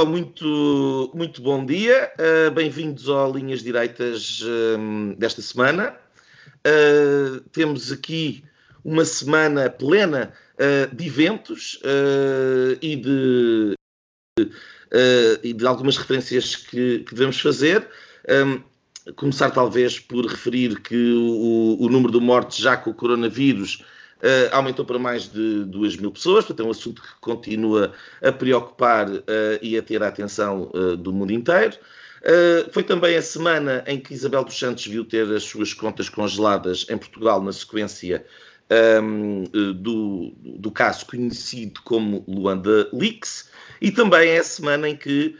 Então, muito, muito bom dia. Uh, Bem-vindos ao Linhas Direitas uh, desta semana. Uh, temos aqui uma semana plena de eventos e de, e de algumas referências que, que devemos fazer. Um, começar talvez por referir que o, o número de mortes já com o coronavírus Uh, aumentou para mais de 2 mil pessoas, portanto é um assunto que continua a preocupar uh, e a ter a atenção uh, do mundo inteiro. foi também a semana em que Isabel dos Santos viu ter as suas contas congeladas em Portugal na sequência um, ehm, do, do, caso conhecido como Luanda Leaks, e também é a semana em que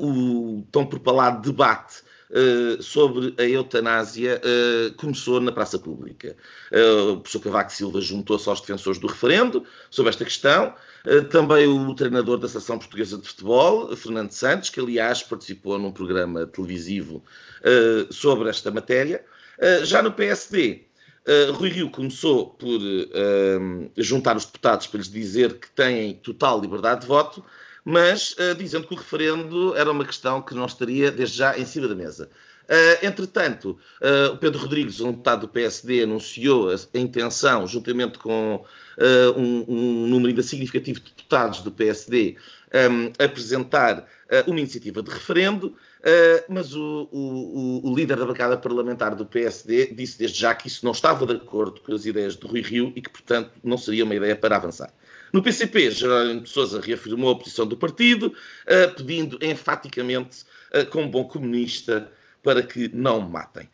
o tão propalado debate uh, sobre a eutanásia uh, começou na praça pública. Uh, o professor Cavaco Silva juntou-se aos defensores do referendo sobre esta questão. também o treinador da Associação Portuguesa de Futebol, Fernando Santos, que aliás participou num programa televisivo sobre esta matéria. já no PSD, Uh, Rui Rio começou por uh, juntar os deputados para lhes dizer que têm total liberdade de voto, mas uh, dizendo que o referendo era uma questão que não estaria desde já em cima da mesa. Uh, entretanto, uh, o Pedro Rodrigues, um deputado do PSD, anunciou a, a intenção, juntamente com um, um, número ainda significativo de deputados do PSD, um, apresentar uma iniciativa de referendo, mas o, o, o, líder da bancada parlamentar do PSD disse desde já que isso não estava de acordo com as ideias de Rui Rio e que, portanto, não seria uma ideia para avançar. No PCP, Jerónimo de Sousa reafirmou a posição do partido, uh, pedindo enfaticamente, uh, como bom comunista, para que não matem.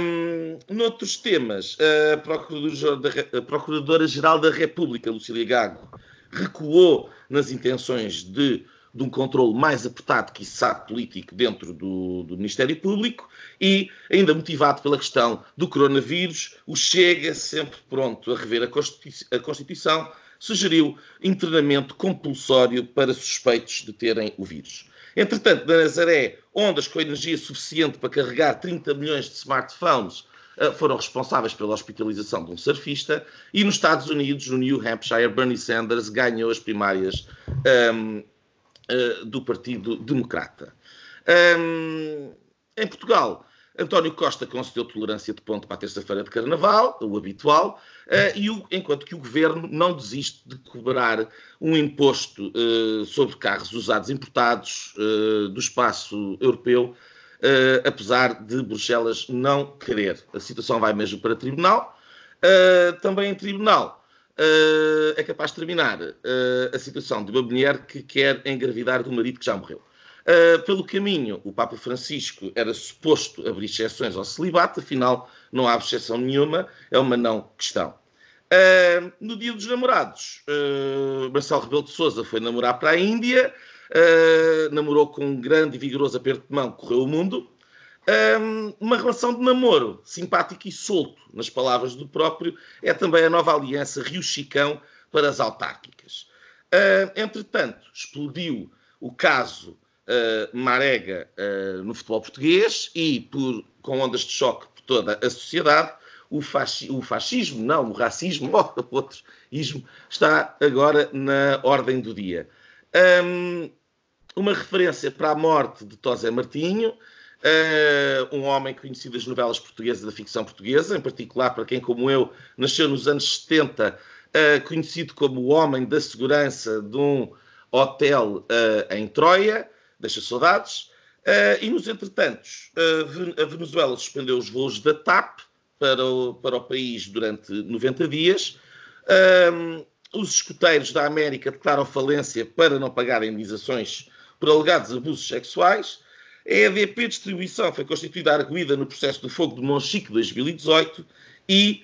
Um, noutros temas, a Procuradora-Geral da República, Lucília Gago, recuou nas intenções de, de um controle mais apertado, que sabe político, dentro do, do, Ministério Público e, ainda motivado pela questão do coronavírus, o Chega, sempre pronto a rever a Constituição, sugeriu internamento compulsório para suspeitos de terem o vírus. Entretanto, na Nazaré, ondas com energia suficiente para carregar 30 milhões de smartphones eh, foram responsáveis pela hospitalização de um surfista, e nos Estados Unidos, no New Hampshire, Bernie Sanders ganhou as primárias um, ehm, uh, eh, do Partido Democrata. Um, ehm, em Portugal, António Costa concedeu tolerância de ponto para a terça-feira de Carnaval, o habitual, uh, e o, enquanto que o Governo não desiste de cobrar um imposto uh, sobre carros usados importados uh, do espaço europeu, apesar de Bruxelas não querer. A situação vai mesmo para tribunal. também em tribunal é capaz de terminar a situação de uma mulher que quer engravidar do marido que já morreu. Uh, pelo caminho, o Papa Francisco era suposto abrir exceções ao celibato, afinal, não há exceção nenhuma, é uma não questão. Uh, no dia dos namorados, uh, Marcelo Rebelo de Souza foi namorar para a Índia, namorou com um grande e vigoroso aperto de mão, correu o mundo. uma relação de namoro simpático e solto, nas palavras do próprio, é também a nova aliança Rio-Chicão para as autárquicas. entretanto, explodiu o caso uh, marega uh, no futebol português e por, com ondas de choque por toda a sociedade, o, fasci o fascismo, não, o racismo, ou outro ismo, está agora na ordem do dia. Um, uma referência para a morte de Tosé Martinho, uh, um homem conhecido das novelas portuguesas da ficção portuguesa, em particular para quem, como eu, nasceu nos anos 70, uh, conhecido como o homem da segurança de um hotel uh, em Troia, deixa saudades. Uh, e nos entretantos, uh, a Venezuela suspendeu os voos da TAP para o, para o país durante 90 dias. Uh, os escuteiros da América declaram falência para não pagar indenizações por alegados abusos sexuais. A EDP Distribuição foi constituída arguída no processo do fogo de Monchique 2018 e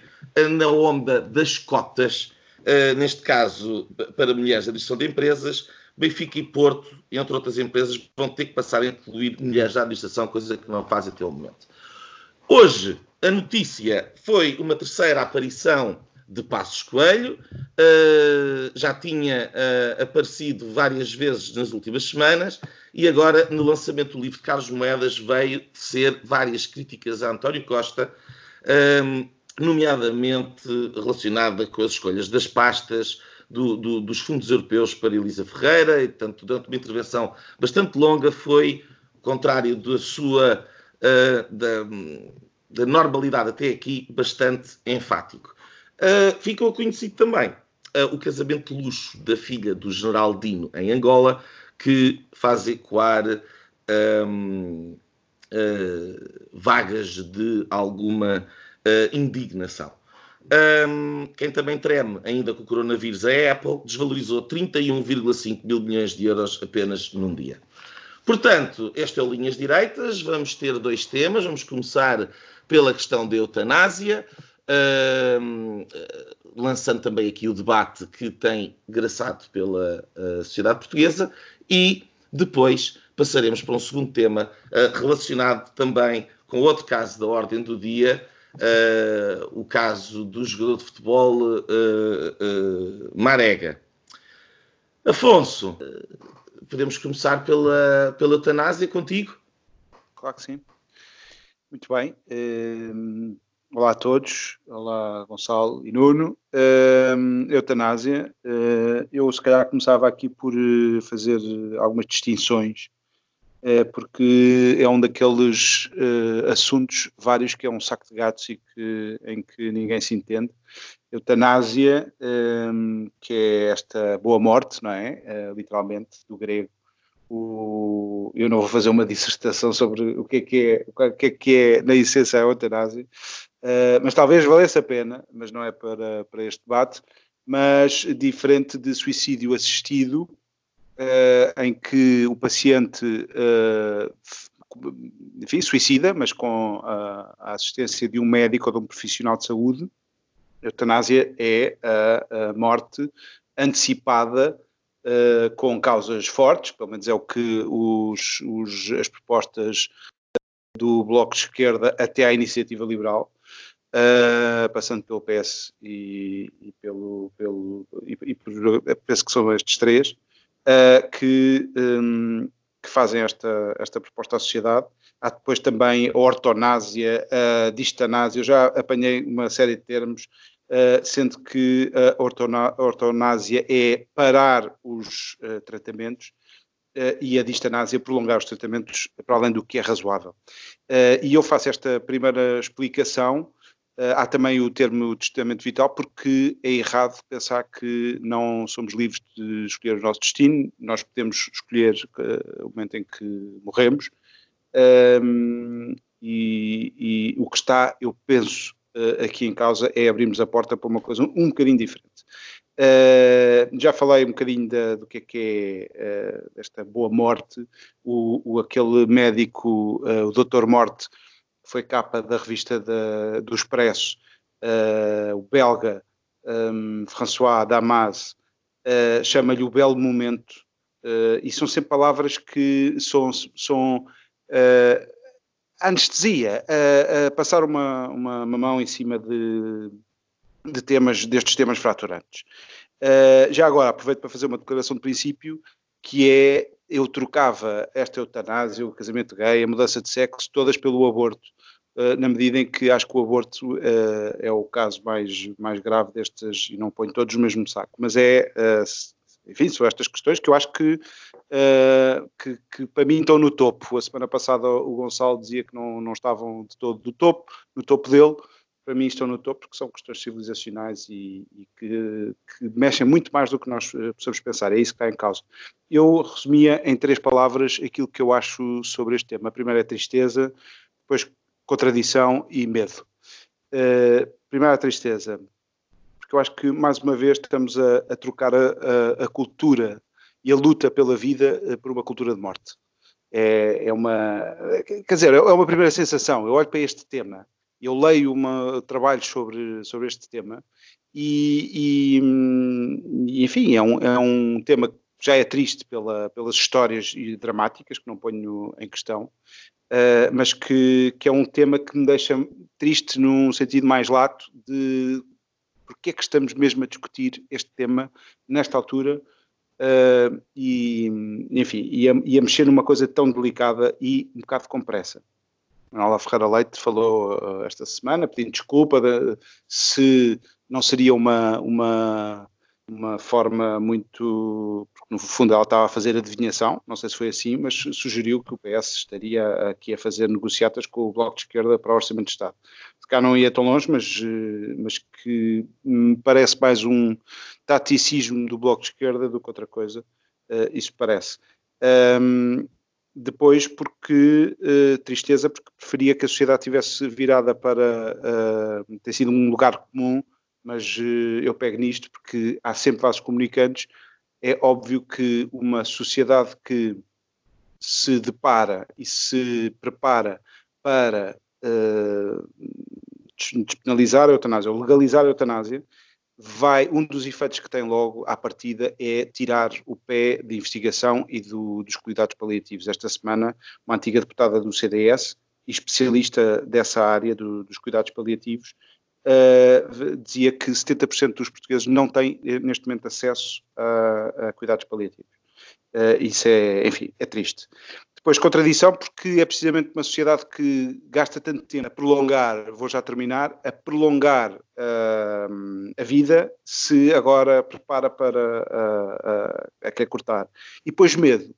na onda das cotas, neste caso para mulheres da direção de empresas, Benfica e Porto, entre outras empresas, vão ter que passar a incluir mulheres da administração, coisa que não fazem até o momento. Hoje, a notícia foi uma terceira aparição de Passos Coelho, uh, já tinha uh, aparecido várias vezes nas últimas semanas e agora no lançamento do livro de Carlos Moedas veio ser várias críticas a António Costa, uh, nomeadamente relacionada com as escolhas das pastas, do, do, dos fundos europeus para Elisa Ferreira, e portanto, durante uma intervenção bastante longa, foi contrário da sua da, da normalidade até aqui, bastante enfático. Uh, ficou conhecido também uh, o casamento de luxo da filha do general Dino em Angola, que faz ecoar um, uh, ah, vagas de alguma indignação. Um, quem também treme ainda com o coronavírus, é a Apple, desvalorizou 31,5 mil milhões de euros apenas num dia. Portanto, este é o Linhas Direitas. Vamos ter dois temas. Vamos começar pela questão da eutanásia uh, lançando também aqui o debate que tem graçado pela uh, sociedade portuguesa e depois passaremos para um segundo tema uh, relacionado também com outro caso da ordem do dia, o caso do jogador de futebol Marega. Afonso, podemos começar pela, pela eutanásia contigo? Claro que sim. Muito bem. Olá a todos, olá Gonçalo e Nuno. Uh, eutanásia, uh, eu se calhar começava aqui por uh, fazer algumas distinções, uh, porque é um daqueles assuntos vários que é um saco de gatos e que, em que ninguém se entende. Eutanásia, que é esta boa morte, não é? literalmente, do grego. O, eu não vou fazer uma dissertação sobre o que é que é, o que é, que é na essência a eutanásia, Uh, mas talvez valesse a pena, mas não é para, para este debate, mas diferente de suicídio assistido, uh, em que o paciente, uh, enfim, suicida, mas com a, a, assistência de um médico ou de um profissional de saúde, a eutanásia é a, a morte antecipada com causas fortes, pelo menos é o que os, os, as propostas do Bloco de Esquerda até à Iniciativa Liberal uh, passando pelo PS e, e pelo, pelo e, e, penso que são estes três, uh, que, um, que, fazem esta, esta proposta à sociedade. Há depois também a ortonásia, a distanásia, eu já apanhei uma série de termos, uh, sendo que a ortonásia é parar os tratamentos, Uh, e a distanásia prolongar os tratamentos para além do que é razoável. Uh, e eu faço esta primeira explicação Uh, há também o termo testamento vital, porque é errado pensar que não somos livres de escolher o nosso destino, nós podemos escolher uh, o momento em que morremos, um, e, e, o que está, eu penso, uh, aqui em causa é abrirmos a porta para uma coisa um, bocadinho diferente. já falei um bocadinho da, do que é que é esta boa morte, o, o aquele médico, o Doutor Morte, foi capa da revista do Expresso, uh, o belga um, François Damas, uh, chama-lhe o belo momento, uh, e são sempre palavras que são, são anestesia, a, passar uma, uma, uma, mão em cima de, de temas, destes temas fraturantes. já agora aproveito para fazer uma declaração de princípio, que é eu trocava esta eutanásia, o casamento gay, a mudança de sexo, todas pelo aborto, uh, na medida em que acho que o aborto uh, é o caso mais, mais grave destas, e não ponho todos no mesmo saco, mas é, uh, enfim, são estas questões que eu acho que, que, que, para mim estão no topo. A semana passada o Gonçalo dizia que não, não estavam de todo do topo, no topo dele, para mim estão no topo porque são questões civilizacionais e, e que, que, mexem muito mais do que nós eh, possamos pensar. É isso que está em causa. Eu resumia em três palavras aquilo que eu acho sobre este tema. A primeira é tristeza, depois contradição e medo. Uh, primeiro a tristeza, porque eu acho que mais uma vez estamos a, a trocar a, a, a, cultura e a luta pela vida uh, por uma cultura de morte. É, é uma, quer dizer, é uma primeira sensação. Eu olho para este tema eu leio uma, trabalhos sobre, sobre este tema e, e, e enfim, é um, é um tema já é triste pela, pelas histórias dramáticas que não ponho em questão, uh, mas que, que é um tema que me deixa triste num sentido mais lato de porque é que estamos mesmo a discutir este tema nesta altura uh, e, enfim, e a, e a, mexer numa coisa tão delicada e um bocado com pressa. Manuela Ferreira Leite falou uh, esta semana pedindo desculpa de, se não seria uma, uma uma forma muito. Porque no fundo ela estava a fazer adivinhação, não sei se foi assim, mas sugeriu que o PS estaria aqui a fazer negociatas com o Bloco de Esquerda para o Orçamento de Estado. Se cá não ia tão longe, mas, eh, mas que me parece mais um taticismo do Bloco de Esquerda do que outra coisa, uh, isso parece. Um, depois, porque uh, tristeza, porque preferia que a sociedade tivesse virada para uh, ter sido um lugar comum mas uh, eu pego nisto porque há sempre vasos comunicantes. É óbvio que uma sociedade que se depara e se prepara para despenalizar a eutanásia ou legalizar a eutanásia, vai, um dos efeitos que tem logo à partida é tirar o pé de investigação e do, dos cuidados paliativos. Esta semana, uma antiga deputada do CDS especialista dessa área do, dos cuidados paliativos uh, dizia que 70% dos portugueses não têm eh, neste momento acesso a, a cuidados paliativos. Uh, isso é, enfim, é triste. Depois, contradição, porque é precisamente uma sociedade que gasta tanto tempo a prolongar, vou já terminar, a prolongar uh, a vida, se agora prepara para a, a, a quer cortar. E depois medo,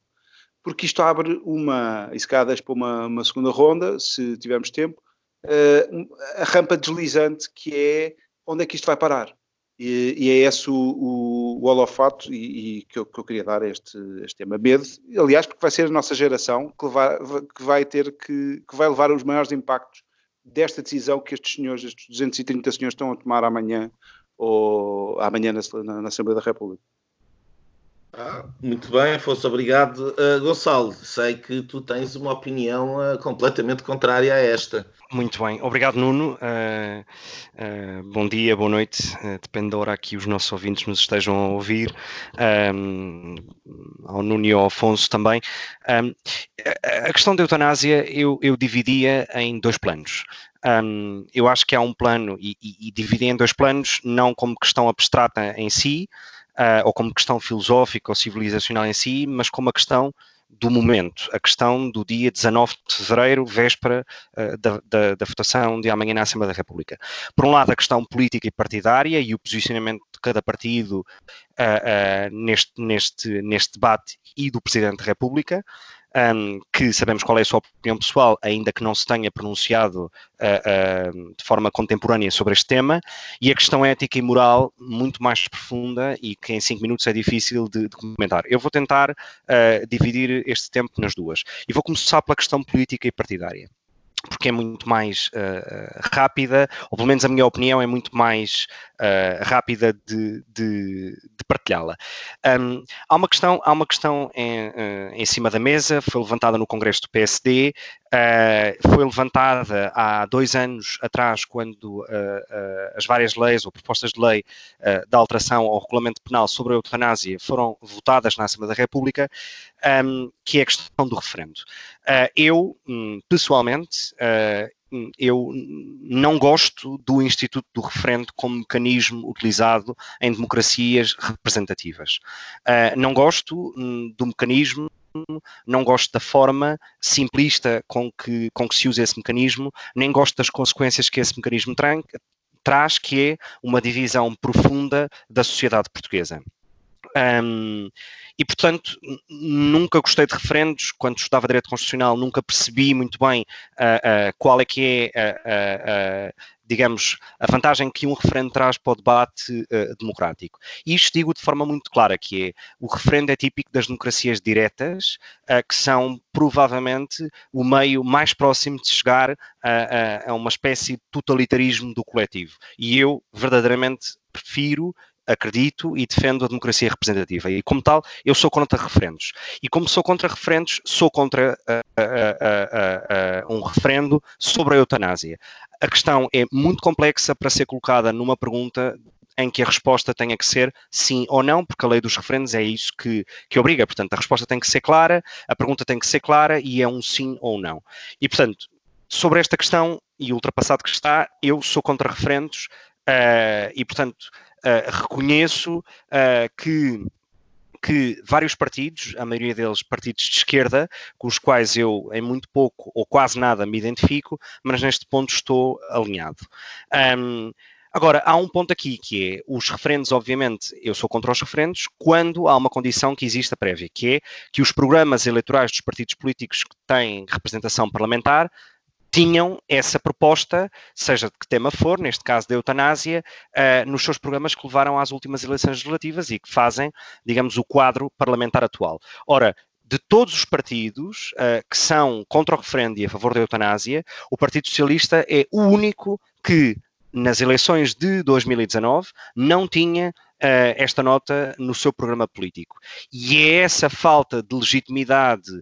porque isto abre uma, e se calhar para uma, uma segunda ronda, se tivermos tempo, uh, a rampa deslizante que é onde é que isto vai parar. E, e é esse o, o, o holofato e, e que, eu, que, eu, queria dar a este, este tema. Medo, aliás, porque vai ser a nossa geração que, levar, que vai ter que, que vai levar os maiores impactos desta decisão que estes senhores, estes 230 senhores estão a tomar amanhã ou amanhã na, na, na Assembleia da República. Muito bem, fosse obrigado. Uh, Gonçalo, sei que tu tens uma opinião uh, completamente contrária a esta. Muito bem, obrigado Nuno. Uh, bom dia, boa noite, depende da hora que os nossos ouvintes nos estejam a ouvir. Um, ao Nuno e ao Afonso também. Um, a questão da eutanásia eu, eu dividia em dois planos. Um, eu acho que há um plano, e, e, e em dois planos, não como questão abstrata em si, uh, ou como questão filosófica ou civilizacional em si, mas como a questão do momento, a questão do dia 19 de fevereiro, véspera uh, da, da, da, votação de amanhã na Assembleia da República. Por um lado, a questão política e partidária e o posicionamento de cada partido uh, uh, neste, neste, neste debate e do Presidente da República um, que sabemos qual é a sua opinião pessoal, ainda que não se tenha pronunciado uh, uh, de forma contemporânea sobre este tema, e a questão ética e moral muito mais profunda e que em cinco minutos é difícil de, de comentar. Eu vou tentar uh, dividir este tempo nas duas. E vou começar pela questão política e partidária porque é muito mais uh, rápida, ou pelo menos a minha opinião é muito mais uh, rápida de, de, de partilhá-la. Um, há uma questão, há uma questão em, uh, em, cima da mesa, foi levantada no Congresso do PSD, foi levantada há dois anos atrás, quando as várias leis ou propostas de lei da alteração ao regulamento penal sobre a eutanásia foram votadas na Assembleia da República, um, que é a questão do referendo. eu, um, pessoalmente, eu não gosto do Instituto do Referendo como mecanismo utilizado em democracias representativas. Uh, não gosto um, do mecanismo não gosto da forma simplista com que, com que se usa esse mecanismo, nem gosto das consequências que esse mecanismo traz, que é uma divisão profunda da sociedade portuguesa. Um, e, portanto, nunca gostei de referendos. Quando estudava Direito Constitucional, nunca percebi muito bem uh, uh, qual é que é, uh, digamos, a vantagem que um referendo traz para o debate democrático. E isto digo de forma muito clara, que é, o referendo é típico das democracias diretas, que são provavelmente o meio mais próximo de chegar a, a, a uma espécie de totalitarismo do coletivo. E eu, verdadeiramente, prefiro acredito e defendo a democracia representativa. E, como tal, eu sou contra referendos. E, como sou contra referendos, sou contra uh, uh, uh, um referendo sobre a eutanásia. A questão é muito complexa para ser colocada numa pergunta em que a resposta tenha que ser sim ou não, porque a lei dos referendos é isso que, que obriga. Portanto, a resposta tem que ser clara, a pergunta tem que ser clara e é um sim ou não. E, portanto, sobre esta questão e ultrapassado que está, eu sou contra referendos uh, e, portanto, uh, reconheço uh, que que vários partidos, a maioria deles partidos de esquerda, com os quais eu em muito pouco ou quase nada me identifico, mas neste ponto estou alinhado. Um, Agora, há um ponto aqui que é os referendos, obviamente, eu sou contra os referendos, quando há uma condição que existe a prévia, que é que os programas eleitorais dos partidos políticos que têm representação parlamentar tinham essa proposta, seja de que tema for, neste caso da eutanásia, uh, nos seus programas que levaram às últimas eleições legislativas e que fazem, digamos, o quadro parlamentar atual. Ora, de todos os partidos uh, que são contra o referendo e a favor da eutanásia, o Partido Socialista é o único que, nas eleições de 2019, não tinha uh, esta nota no seu programa político. E é essa falta de legitimidade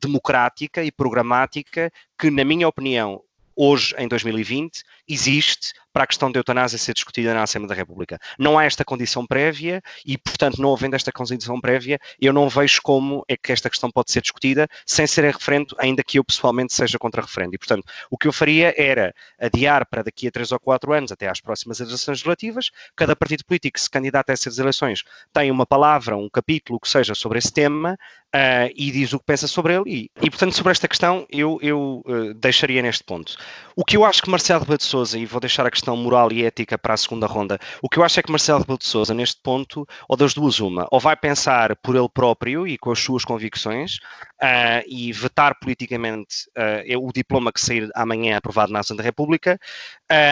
democrática e programática que, na minha opinião, hoje, em 2020, existe para a questão da eutanásia ser discutida na Assembleia da República. Não há esta condição prévia e, portanto, não havendo esta condição prévia, eu não vejo como é que esta questão pode ser discutida sem ser em referendo, ainda que eu pessoalmente seja contra referendo. E, portanto, o que eu faria era adiar para daqui a três ou quatro anos, até às próximas eleições legislativas, cada partido político que se candidata a essas eleições tem uma palavra, um capítulo, que seja sobre esse tema uh, e diz o que pensa sobre ele. E, e portanto, sobre esta questão, eu, eu uh, deixaria neste ponto. O que eu acho que Marcelo Rebelo de Sousa, e vou deixar a questão moral e ética para a segunda ronda, o que eu acho é que Marcelo Rebelo de Sousa, neste ponto, ou das duas uma, ou vai pensar por ele próprio e com as suas convicções uh, e vetar politicamente uh, o diploma que sair amanhã aprovado na Assembleia da República,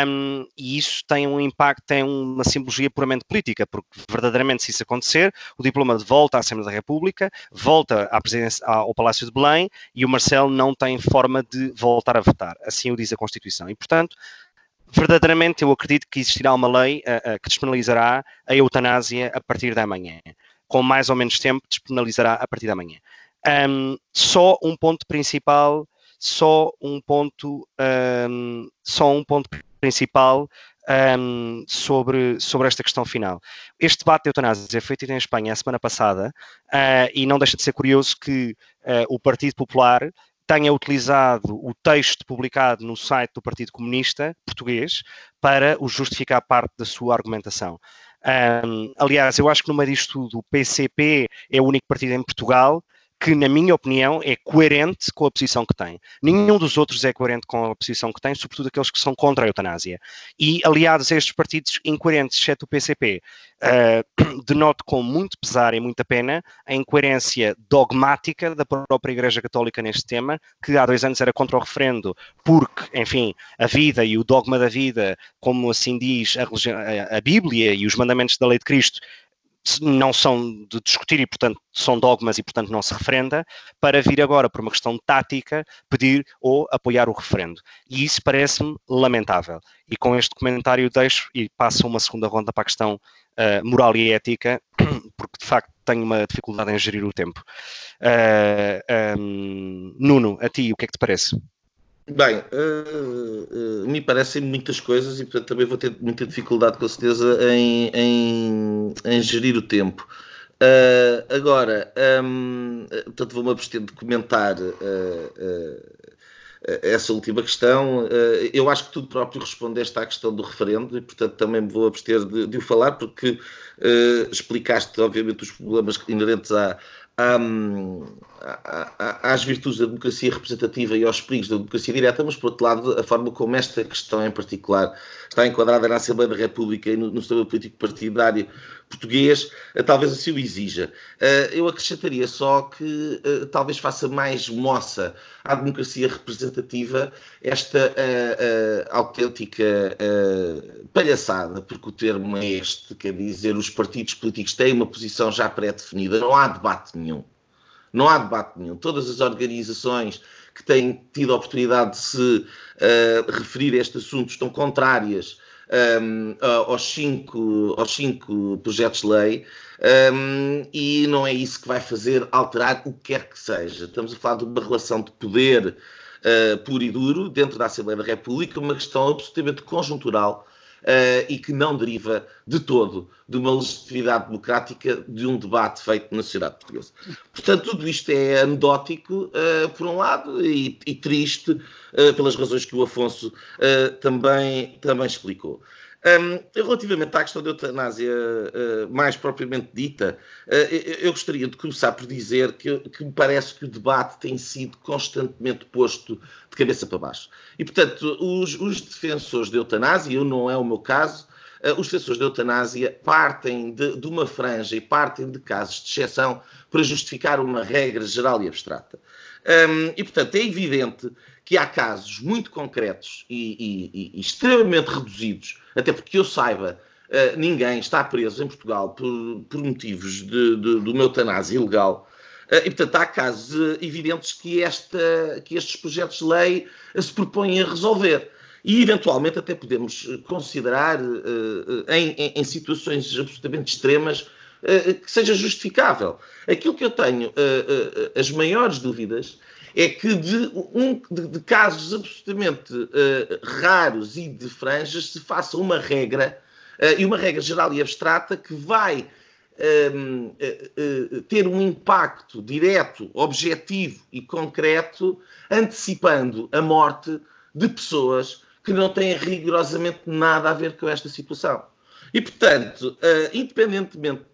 um, e isso tem um impacto, tem uma simbologia puramente política, porque verdadeiramente se isso acontecer, o diploma volta à Assembleia da República, volta à presidência, ao Palácio de Belém, e o Marcelo não tem forma de voltar a votar. Assim o diz a Constituição. E, portanto, verdadeiramente eu acredito que existirá uma lei uh, uh, que despenalizará a eutanásia a partir da manhã. Com mais ou menos tempo, despenalizará a partir da manhã. Um, só um ponto principal, só um ponto, um, só um ponto principal um, sobre, sobre esta questão final. Este debate de eutanásia foi feito em Espanha a semana passada uh, e não deixa de ser curioso que uh, o Partido Popular tenha utilizado o texto publicado no site do Partido Comunista Português para o justificar parte da sua argumentação. Um, aliás, eu acho que no meio disto tudo, o PCP é o único partido em Portugal que, na minha opinião, é coerente com a posição que tem. Nenhum dos outros é coerente com a posição que tem, sobretudo aqueles que são contra a eutanásia. E, aliados a estes partidos incoerentes, exceto o PCP, uh, denoto com muito pesar e muita pena a incoerência dogmática da própria Igreja Católica neste tema, que há dois anos era contra o referendo, porque, enfim, a vida e o dogma da vida, como assim diz a, a, a Bíblia e os mandamentos da lei de Cristo, não são de discutir e, portanto, são dogmas e, portanto, não se referenda, para vir agora, por uma questão tática, pedir ou apoiar o referendo. E isso parece-me lamentável. E com este comentário deixo e passo uma segunda ronda para a questão uh, moral e ética, porque de facto tenho uma dificuldade em gerir o tempo. Uh, eh, um, Nuno, a ti, o que é que te parece? Bem, uh, uh, me parecem muitas coisas e portanto também vou ter muita dificuldade com certeza em, em, em gerir o tempo. Uh, agora, um, portanto vou-me abster de comentar essa última questão. eu acho que tu próprio respondeste à questão do referendo e portanto também me vou abster de, de o falar porque explicaste obviamente os problemas inerentes à às virtudes da democracia representativa e aos perigos da democracia direta, mas, por outro lado, a forma como esta questão em particular está enquadrada na Assembleia da República e no, no sistema político partidário português, eh, talvez assim o exija. Eh, eu acrescentaria só que eh, talvez faça mais moça à democracia representativa esta autêntica palhaçada, porque o termo é este, quer dizer, os partidos políticos têm uma posição já pré-definida, não há debate nenhum. Não há debate nenhum. Todas as organizações que têm tido a oportunidade de se uh, referir a este assunto estão contrárias um, aos, cinco, aos cinco projetos de lei um, e não é isso que vai fazer alterar o que quer que seja. Estamos a falar de uma relação de poder uh, puro e duro dentro da Assembleia da República, uma questão absolutamente conjuntural uh, e que não deriva de todo de uma legitimidade democrática de um debate feito na sociedade portuguesa. Portanto, tudo isto é anedótico, uh, por um lado, e, e triste, uh, pelas razões que o Afonso também, também explicou. Um, relativamente à questão da eutanásia uh, mais propriamente dita, uh, eu gostaria de começar por dizer que, que, me parece que o debate tem sido constantemente posto de cabeça para baixo. E, portanto, os, os defensores da eutanásia, eu não é o meu caso, os defensores da eutanásia partem de, de uma franja e partem de casos de exceção para justificar uma regra geral e abstrata. Um, e, portanto, é evidente que há casos muito concretos e, e, e extremamente reduzidos, até porque eu saiba, uh, ninguém está preso em Portugal por, por motivos de, de, de uma eutanásia ilegal. Uh, e, portanto, há casos evidentes que, esta, que estes projetos de lei se propõem a resolver. E, eventualmente, até podemos considerar, em, em, em situações absolutamente extremas, que seja justificável. Aquilo que eu tenho as maiores dúvidas é que de, um, de, de casos absolutamente uh, raros e de franjas se faça uma regra, uh, e uma regra geral e abstrata, que vai uh, ter um impacto direto, objetivo e concreto, antecipando a morte de pessoas que não têm rigorosamente nada a ver com esta situação. E, portanto, uh, independentemente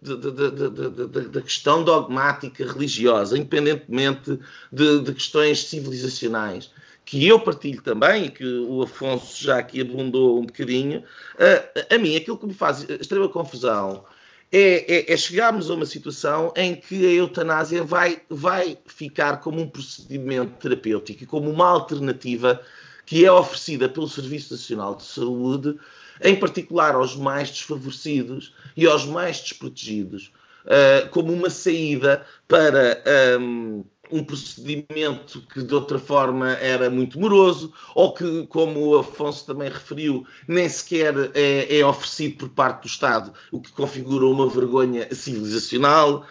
da questão dogmática religiosa, independentemente de, de, questões civilizacionais, que eu partilho também e que o Afonso já aqui abundou um bocadinho, uh, a mim aquilo que me faz extrema confusão é, é, é, chegarmos a uma situação em que a eutanásia vai, vai ficar como um procedimento terapêutico e como uma alternativa que é oferecida pelo Serviço Nacional de Saúde em particular aos mais desfavorecidos e aos mais desprotegidos, uh, como uma saída para um, um, procedimento que de outra forma era muito moroso, ou que, como o Afonso também referiu, nem sequer é, é oferecido por parte do Estado, o que configura uma vergonha civilizacional,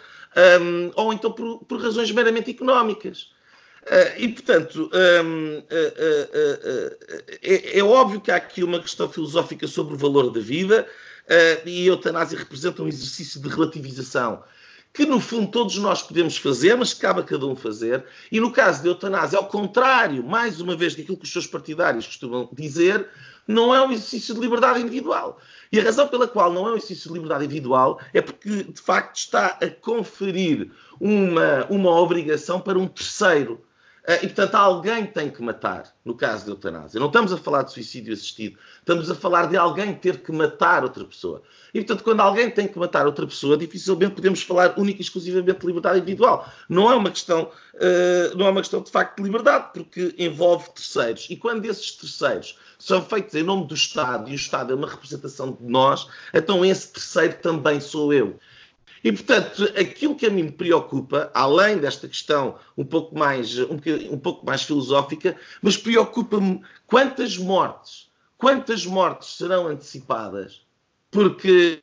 um, ou então por, por razões meramente económicas. Uh, e, portanto, um, uh, uh, é, é, óbvio que há aqui uma questão filosófica sobre o valor da vida e a eutanásia representa um exercício de relativização que, no fundo, todos nós podemos fazer, mas cabe a cada um fazer. E no caso da eutanásia, ao contrário, mais uma vez, daquilo que os seus partidários costumam dizer, não é um exercício de liberdade individual. E a razão pela qual não é um exercício de liberdade individual é porque, de facto, está a conferir uma, uma obrigação para um terceiro. Eh, e, portanto, alguém tem que matar, no caso da eutanásia. Não estamos a falar de suicídio assistido, estamos a falar de alguém ter que matar outra pessoa. E, portanto, quando alguém tem que matar outra pessoa, dificilmente podemos falar única e exclusivamente de liberdade individual. Não é uma questão, uh, não é uma questão de facto de liberdade, porque envolve terceiros. E quando esses terceiros são feitos em nome do Estado, e o Estado é uma representação de nós, então esse terceiro também sou eu. E, portanto, aquilo que a mim me preocupa, além desta questão um pouco mais, um, um pouco mais filosófica, mas preocupa-me quantas mortes, quantas mortes serão antecipadas porque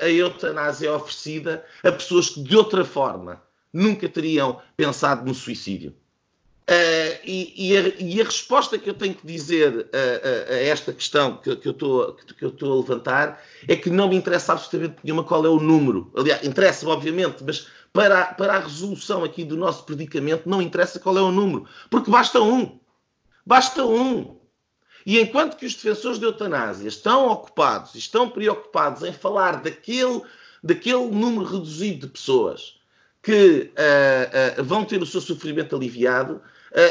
a, a eutanásia é oferecida a pessoas que, de outra forma, nunca teriam pensado no suicídio. Uh, e, a, e, a, resposta que eu tenho que dizer a, a, a esta questão que, que, eu estou, a levantar é que não me interessa absolutamente nenhuma qual é o número. Aliás, interessa-me, obviamente, mas para, a, para a resolução aqui do nosso predicamento não interessa qual é o número, porque basta um. Basta um. E enquanto que os defensores de eutanásia estão ocupados, estão preocupados em falar daquele, daquele número reduzido de pessoas que uh, uh, vão ter o seu sofrimento aliviado,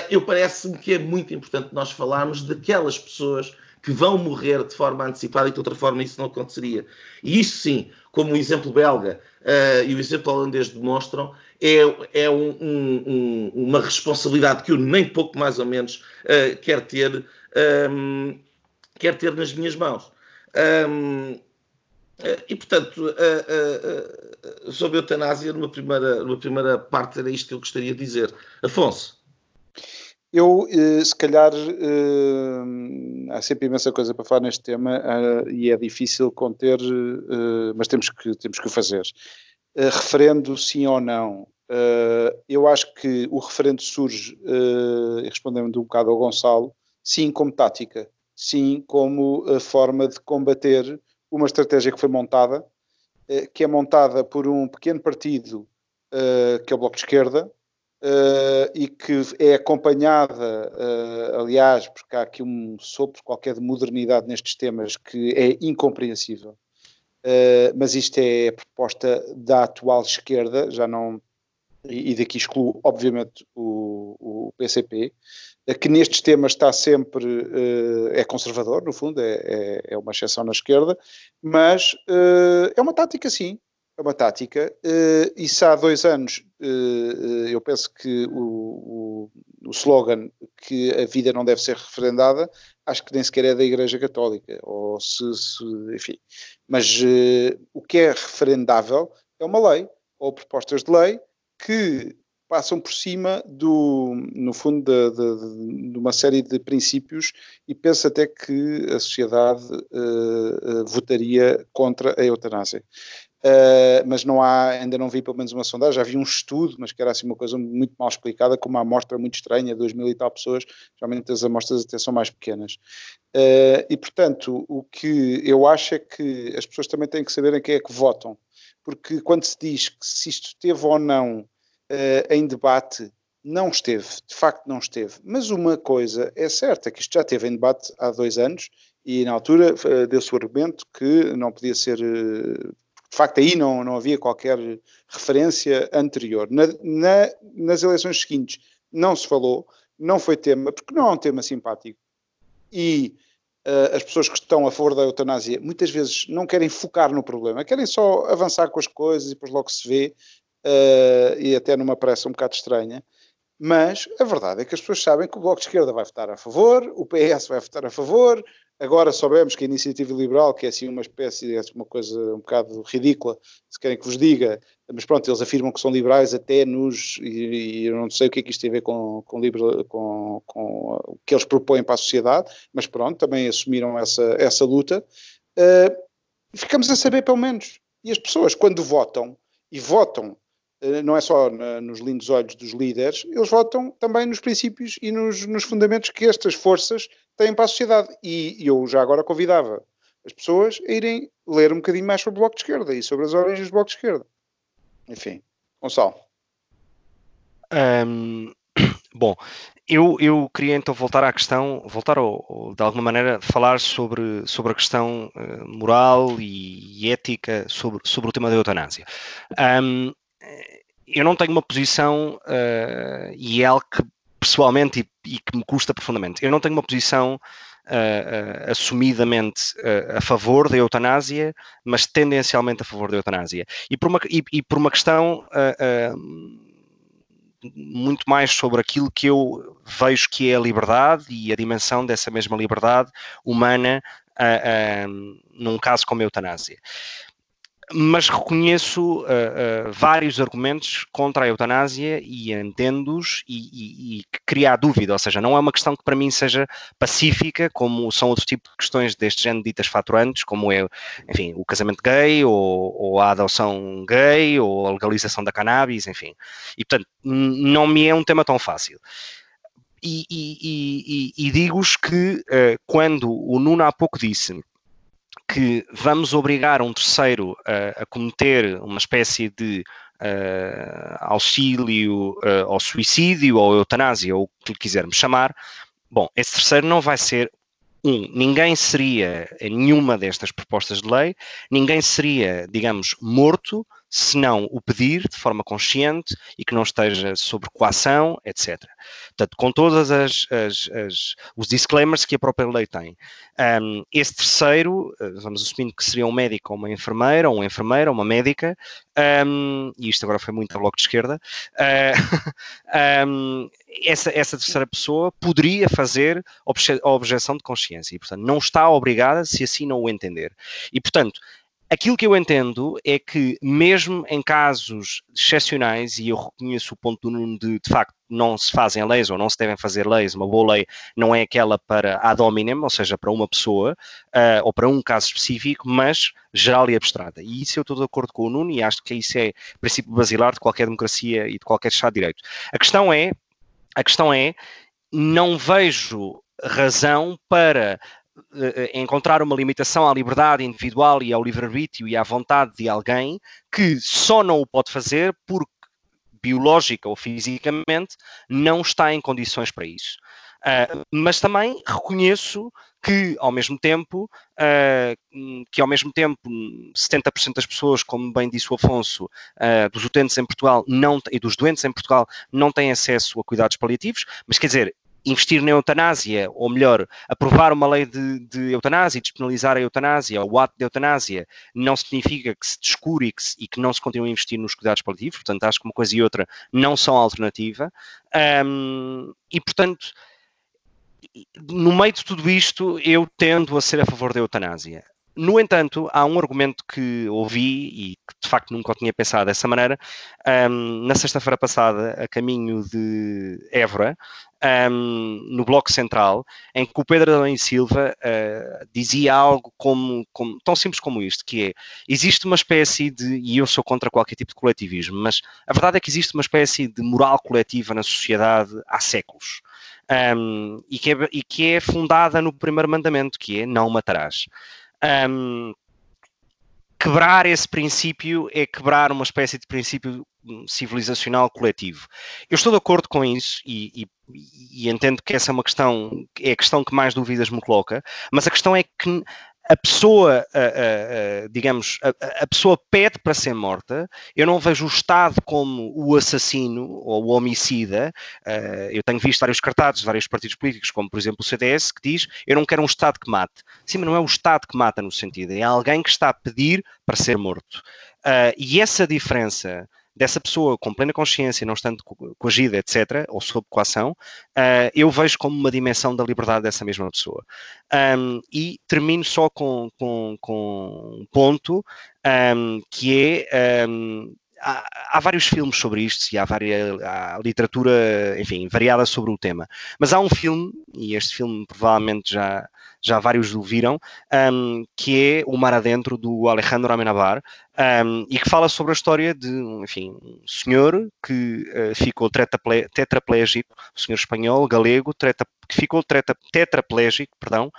eu parece-me que é muito importante nós falarmos daquelas pessoas que vão morrer de forma antecipada e de outra forma isso não aconteceria. E isso sim, como o exemplo belga uh, e o exemplo holandês demonstram, é, é um, um, uma responsabilidade que eu nem pouco mais ou menos uh, quero ter, um, ter nas minhas mãos. Um, e, portanto, uh, sobre a eutanásia, numa primeira, numa primeira parte, era isto que eu gostaria de dizer. Afonso. Eu, eh, se calhar, eh, há sempre imensa coisa para falar neste tema eh, e é difícil conter, mas temos que, temos que o fazer. Referendo sim ou não, eu acho que o referendo surge, respondendo um bocado ao Gonçalo, sim como tática, sim como a forma de combater uma estratégia que foi montada, que é montada por um pequeno partido, que é o Bloco de Esquerda, Uh, e que é acompanhada, uh, aliás, porque há aqui um sopro qualquer de modernidade nestes temas que é incompreensível. Uh, mas isto é a proposta da atual esquerda, já não. E, e daqui excluo, obviamente, o, o PCP, que nestes temas está sempre. é conservador, no fundo, é, é, é, uma exceção na esquerda, mas é uma tática, sim, é uma tática, uh, se há dois anos eu penso que o, o, o, slogan que a vida não deve ser referendada, acho que nem sequer é da Igreja Católica, ou se, se enfim. Mas uh, o que é referendável é uma lei, ou propostas de lei que passam por cima do, no fundo, de, de, de, uma série de princípios e penso até que a sociedade votaria contra a eutanásia. Uh, mas não há, ainda não vi pelo menos uma sondagem, já vi um estudo, mas que era assim uma coisa muito mal explicada, com uma amostra muito estranha, dois mil e tal pessoas, geralmente as amostras até são mais pequenas. Uh, e portanto, o que eu acho é que as pessoas também têm que saber em quem é que votam, porque quando se diz que se isto esteve ou não uh, em debate, não esteve, de facto não esteve. Mas uma coisa é certa, que isto já esteve em debate há dois anos e na altura deu-se o argumento que não podia ser de facto, aí não, não havia qualquer referência anterior. Na, na, nas eleições seguintes não se falou, não foi tema, porque não é um tema simpático. E uh, as pessoas que estão a favor da eutanásia muitas vezes não querem focar no problema, querem só avançar com as coisas e depois logo se vê, uh, e até numa pressa um bocado estranha. Mas a verdade é que as pessoas sabem que o Bloco de Esquerda vai votar a favor, o PS vai votar a favor, Agora soubemos que a iniciativa liberal, que é assim uma espécie, é uma coisa um bocado ridícula, se querem que vos diga, mas pronto, eles afirmam que são liberais até nos, e, e eu não sei o que é que isto tem a ver com, com, com, com, o que eles propõem para a sociedade, mas pronto, também assumiram essa, essa luta. Uh, ficamos a saber pelo menos. E as pessoas, quando votam, e votam eh, não é só nos lindos olhos dos líderes, eles votam também nos princípios e nos, nos fundamentos que estas forças têm para a sociedade. E, eu já agora convidava as pessoas a irem ler um bocadinho mais sobre o Bloco de Esquerda e sobre as origens do Bloco de Esquerda. Enfim, Gonçalo. Um, bom, eu, eu queria então voltar à questão, voltar ou, ou, de alguma maneira falar sobre, sobre a questão uh, moral e, e, ética sobre, sobre o tema da eutanásia. Um, eu não tenho uma posição, uh, e é algo que pessoalmente e, e, que me custa profundamente, eu não tenho uma posição uh, uh, assumidamente a favor da eutanásia, mas tendencialmente a favor da eutanásia. E por uma, e, e por uma questão muito mais sobre aquilo que eu vejo que é a liberdade e a dimensão dessa mesma liberdade humana num caso como a eutanásia mas reconheço uh, uh, vários argumentos contra a eutanásia e entendo-os e, e, e cria a dúvida, ou seja, não é uma questão que para mim seja pacífica, como são outros tipos de questões deste género ditas faturantes, como é, enfim, o casamento gay, ou, ou a adoção gay, ou a legalização da cannabis, enfim. E, portanto, não me é um tema tão fácil. E, e, e digo-vos que uh, quando o Nuno há pouco disse que vamos obrigar um terceiro a, a cometer uma espécie de uh, auxílio uh, ao suicídio ou eutanásia, ou o que lhe quisermos chamar, bom, esse terceiro não vai ser um, ninguém seria nenhuma destas propostas de lei, ninguém seria, digamos, morto se não o pedir de forma consciente e que não esteja sob coação, etc. Portanto, com as os disclaimers que a própria lei tem. Um, esse terceiro, eh, vamos assumindo que seria um médico ou uma enfermeira, ou um enfermeiro ou uma médica, um, e isto agora foi muito a bloco de esquerda, uh, um, essa, essa terceira pessoa poderia fazer obje, a objeção de consciência e, portanto, não está obrigada se assim não o entender. E, portanto, Aquilo que eu entendo é que, mesmo em casos excepcionais, e eu reconheço o ponto do Nuno de, de facto, não se fazem leis ou não se devem fazer leis, uma boa lei não é aquela para ad hominem, ou seja, para uma pessoa uh, ou para um caso específico, mas geral e abstrata. E isso eu estou de acordo com o Nuno e acho que isso é princípio basilar de qualquer democracia e de qualquer Estado de Direito. A questão é, a questão é, não vejo razão para encontrar uma limitação à liberdade individual e ao livre-arbítrio e à vontade de alguém que só não o pode fazer porque biológica ou fisicamente não está em condições para isso. Uh, mas também reconheço que ao mesmo tempo uh, que ao mesmo tempo 70% das pessoas, como bem disse o Afonso, uh, dos utentes em Portugal não, e dos doentes em Portugal não têm acesso a cuidados paliativos, mas quer dizer, investir na eutanásia, ou melhor, aprovar uma lei de, de eutanásia despenalizar a eutanásia, o ato de eutanásia, não significa que se descure e que, se, e que, não se continue a investir nos cuidados paliativos, portanto acho que uma coisa e outra não são alternativa, um, e portanto no meio de tudo isto, eu tendo a ser a favor da eutanásia. No entanto, há um argumento que ouvi e que de facto nunca o tinha pensado dessa maneira. Um, na sexta-feira passada, a caminho de Évora, um, no Bloco Central, em que o Pedro Adão Silva uh, dizia algo como, como, tão simples como isto, que é, existe uma espécie de, e eu sou contra qualquer tipo de coletivismo, mas a verdade é que existe uma espécie de moral coletiva na sociedade há séculos um, e, que é, e, que é, fundada no primeiro mandamento, que é não matarás. Um, quebrar esse princípio é quebrar uma espécie de princípio civilizacional coletivo. Eu estou de acordo com isso e, e, e entendo que essa é uma questão, é a questão que mais dúvidas me coloca, mas a questão é que a pessoa, digamos, a, pessoa pede para ser morta, eu não vejo o Estado como o assassino ou o homicida. Eh, eu tenho visto vários cartazes de vários partidos políticos, como por exemplo o CDS, que diz: Eu não quero um Estado que mate. Sim, mas não é o Estado que mata no sentido, é alguém que está a pedir para ser morto. Eh, e essa diferença dessa pessoa com plena consciência, não estando coagida, etc., ou sob coação, uh, eu vejo como uma dimensão da liberdade dessa mesma pessoa. Um, e termino só com, com, com um ponto um, que é. Um, há, há, vários filmes sobre isto e há, várias, há literatura, enfim, variada sobre o tema. Mas há um filme, e este filme provavelmente já, já vários o viram, um, que é O Mar Adentro, do Alejandro Amenabar, um, e que fala sobre a história de enfim, um senhor que uh, ficou tetraplégico, um senhor espanhol, galego, que ficou tetraplégico perdão,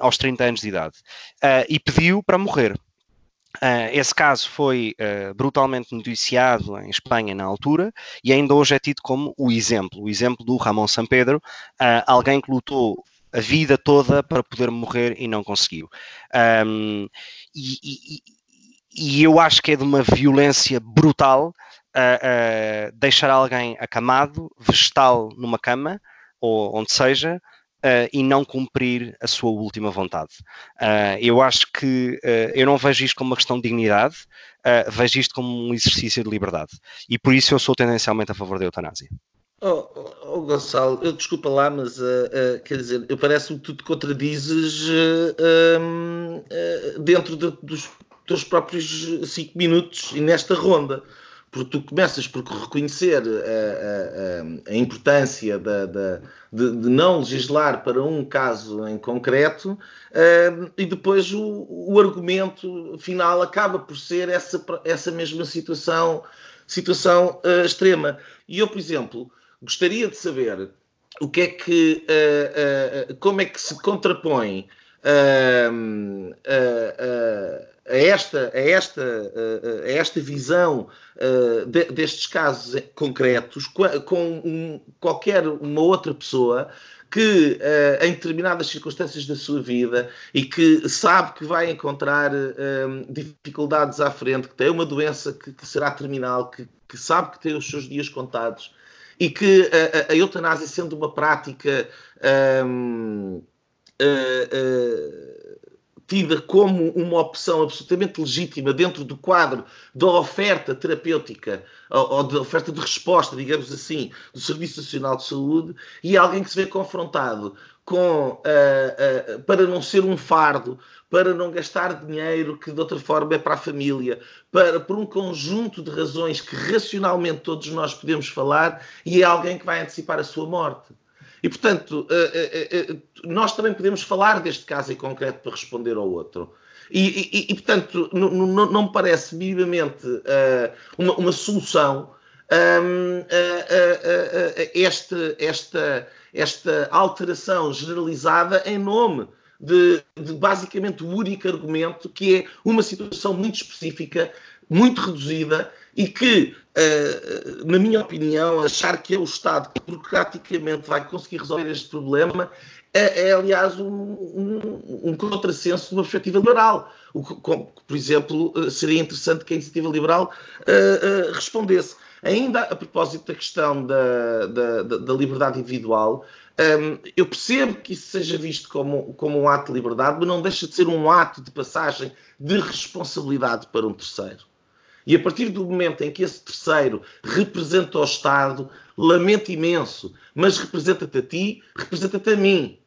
aos 30 anos de idade, uh, e pediu para morrer. Uh, esse caso foi uh, brutalmente noticiado em Espanha na altura e ainda hoje é tido como o exemplo, o exemplo do Ramon Pedro, uh, alguém que lutou a vida toda para poder morrer e não conseguiu. Um, e, e, e, eu acho que é de uma violência brutal deixar alguém acamado, vegetal numa cama, ou onde seja, Uh, e não cumprir a sua última vontade. Uh, eu acho que uh, eu não vejo isto como uma questão de dignidade, vejo isto como um exercício de liberdade. E por isso eu sou tendencialmente a favor da eutanásia. Oh, oh, oh Gonçalo, eu desculpa lá, mas quer dizer, eu parece-me que tu te contradizes um, dentro de, dos teus próprios cinco minutos e nesta ronda porque tu começas por reconhecer a, a, a importância da, da, de, de, não legislar para um caso em concreto uh, e depois o, o, argumento final acaba por ser essa, essa mesma situação, situação uh, extrema. E eu, por exemplo, gostaria de saber o que é que, uh, como é que se contrapõe a esta, a esta, a esta visão de, destes casos concretos com qualquer uma outra pessoa que em determinadas circunstâncias da sua vida e que sabe que vai encontrar dificuldades à frente, que tem uma doença que, que será terminal, que, que, sabe que tem os seus dias contados e que a, a eutanásia sendo uma prática uh, uh, tida como uma opção absolutamente legítima dentro do quadro da oferta terapêutica ou, ou da oferta de resposta, digamos assim, do Serviço Nacional de Saúde, e alguém que se vê confrontado com, uh, uh, para não ser um fardo, para não gastar dinheiro que de outra forma é para a família, para, por um conjunto de razões que racionalmente todos nós podemos falar, e é alguém que vai antecipar a sua morte. E, portanto, eh, eh, eh, nós também podemos falar deste caso em concreto para responder ao outro. E, e, e portanto, não, me parece minimamente uma, uma, solução um, esta, esta, esta alteração generalizada em nome de, de basicamente o único argumento, que é uma situação muito específica, muito reduzida e que, uh, na minha opinião, achar que é o Estado que burocraticamente vai conseguir resolver este problema é, é aliás, um, um, um contrassenso de uma perspectiva liberal. O que, por exemplo, eh, seria interessante que a iniciativa liberal uh, uh, respondesse. Ainda a propósito da questão da, da, da liberdade individual, um, eu percebo que isso seja visto como, como um ato de liberdade, mas não deixa de ser um ato de passagem de responsabilidade para um terceiro. E a partir do momento em que esse terceiro representa o Estado, lamento imenso, mas representa-te a ti, representa-te a mim.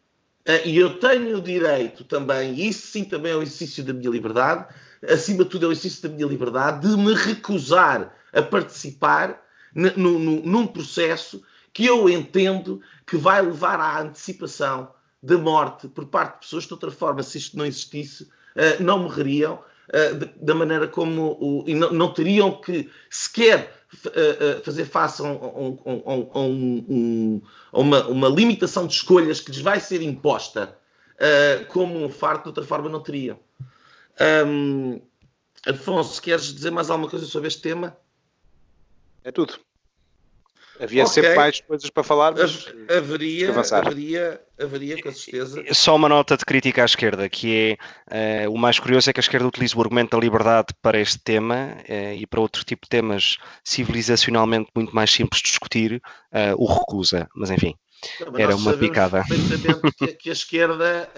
Ah, e eu tenho o direito também, e isso sim também é o exercício da minha liberdade, acima de tudo é o exercício da minha liberdade, de me recusar a participar num processo que eu entendo que vai levar à antecipação da morte por parte de pessoas que, de outra forma, se isto não existisse, ah, não morreriam ah, da maneira como. e não teriam que sequer fazer face a, um, a, um, a uma, uma, limitação de escolhas que lhes vai ser imposta uh, como um farto, de outra forma não teriam. Um, Afonso, queres dizer mais alguma coisa sobre este tema? É tudo. Havia okay. sempre mais coisas para falar, mas haveria, haveria, haveria com certeza. Só uma nota de crítica à esquerda, que é uh, o mais curioso é que a esquerda utiliza o argumento da liberdade para este tema uh, e para outro tipo de temas civilizacionalmente muito mais simples de discutir, uh, o recusa. Mas enfim, Não, mas era uma picada. Que, que a esquerda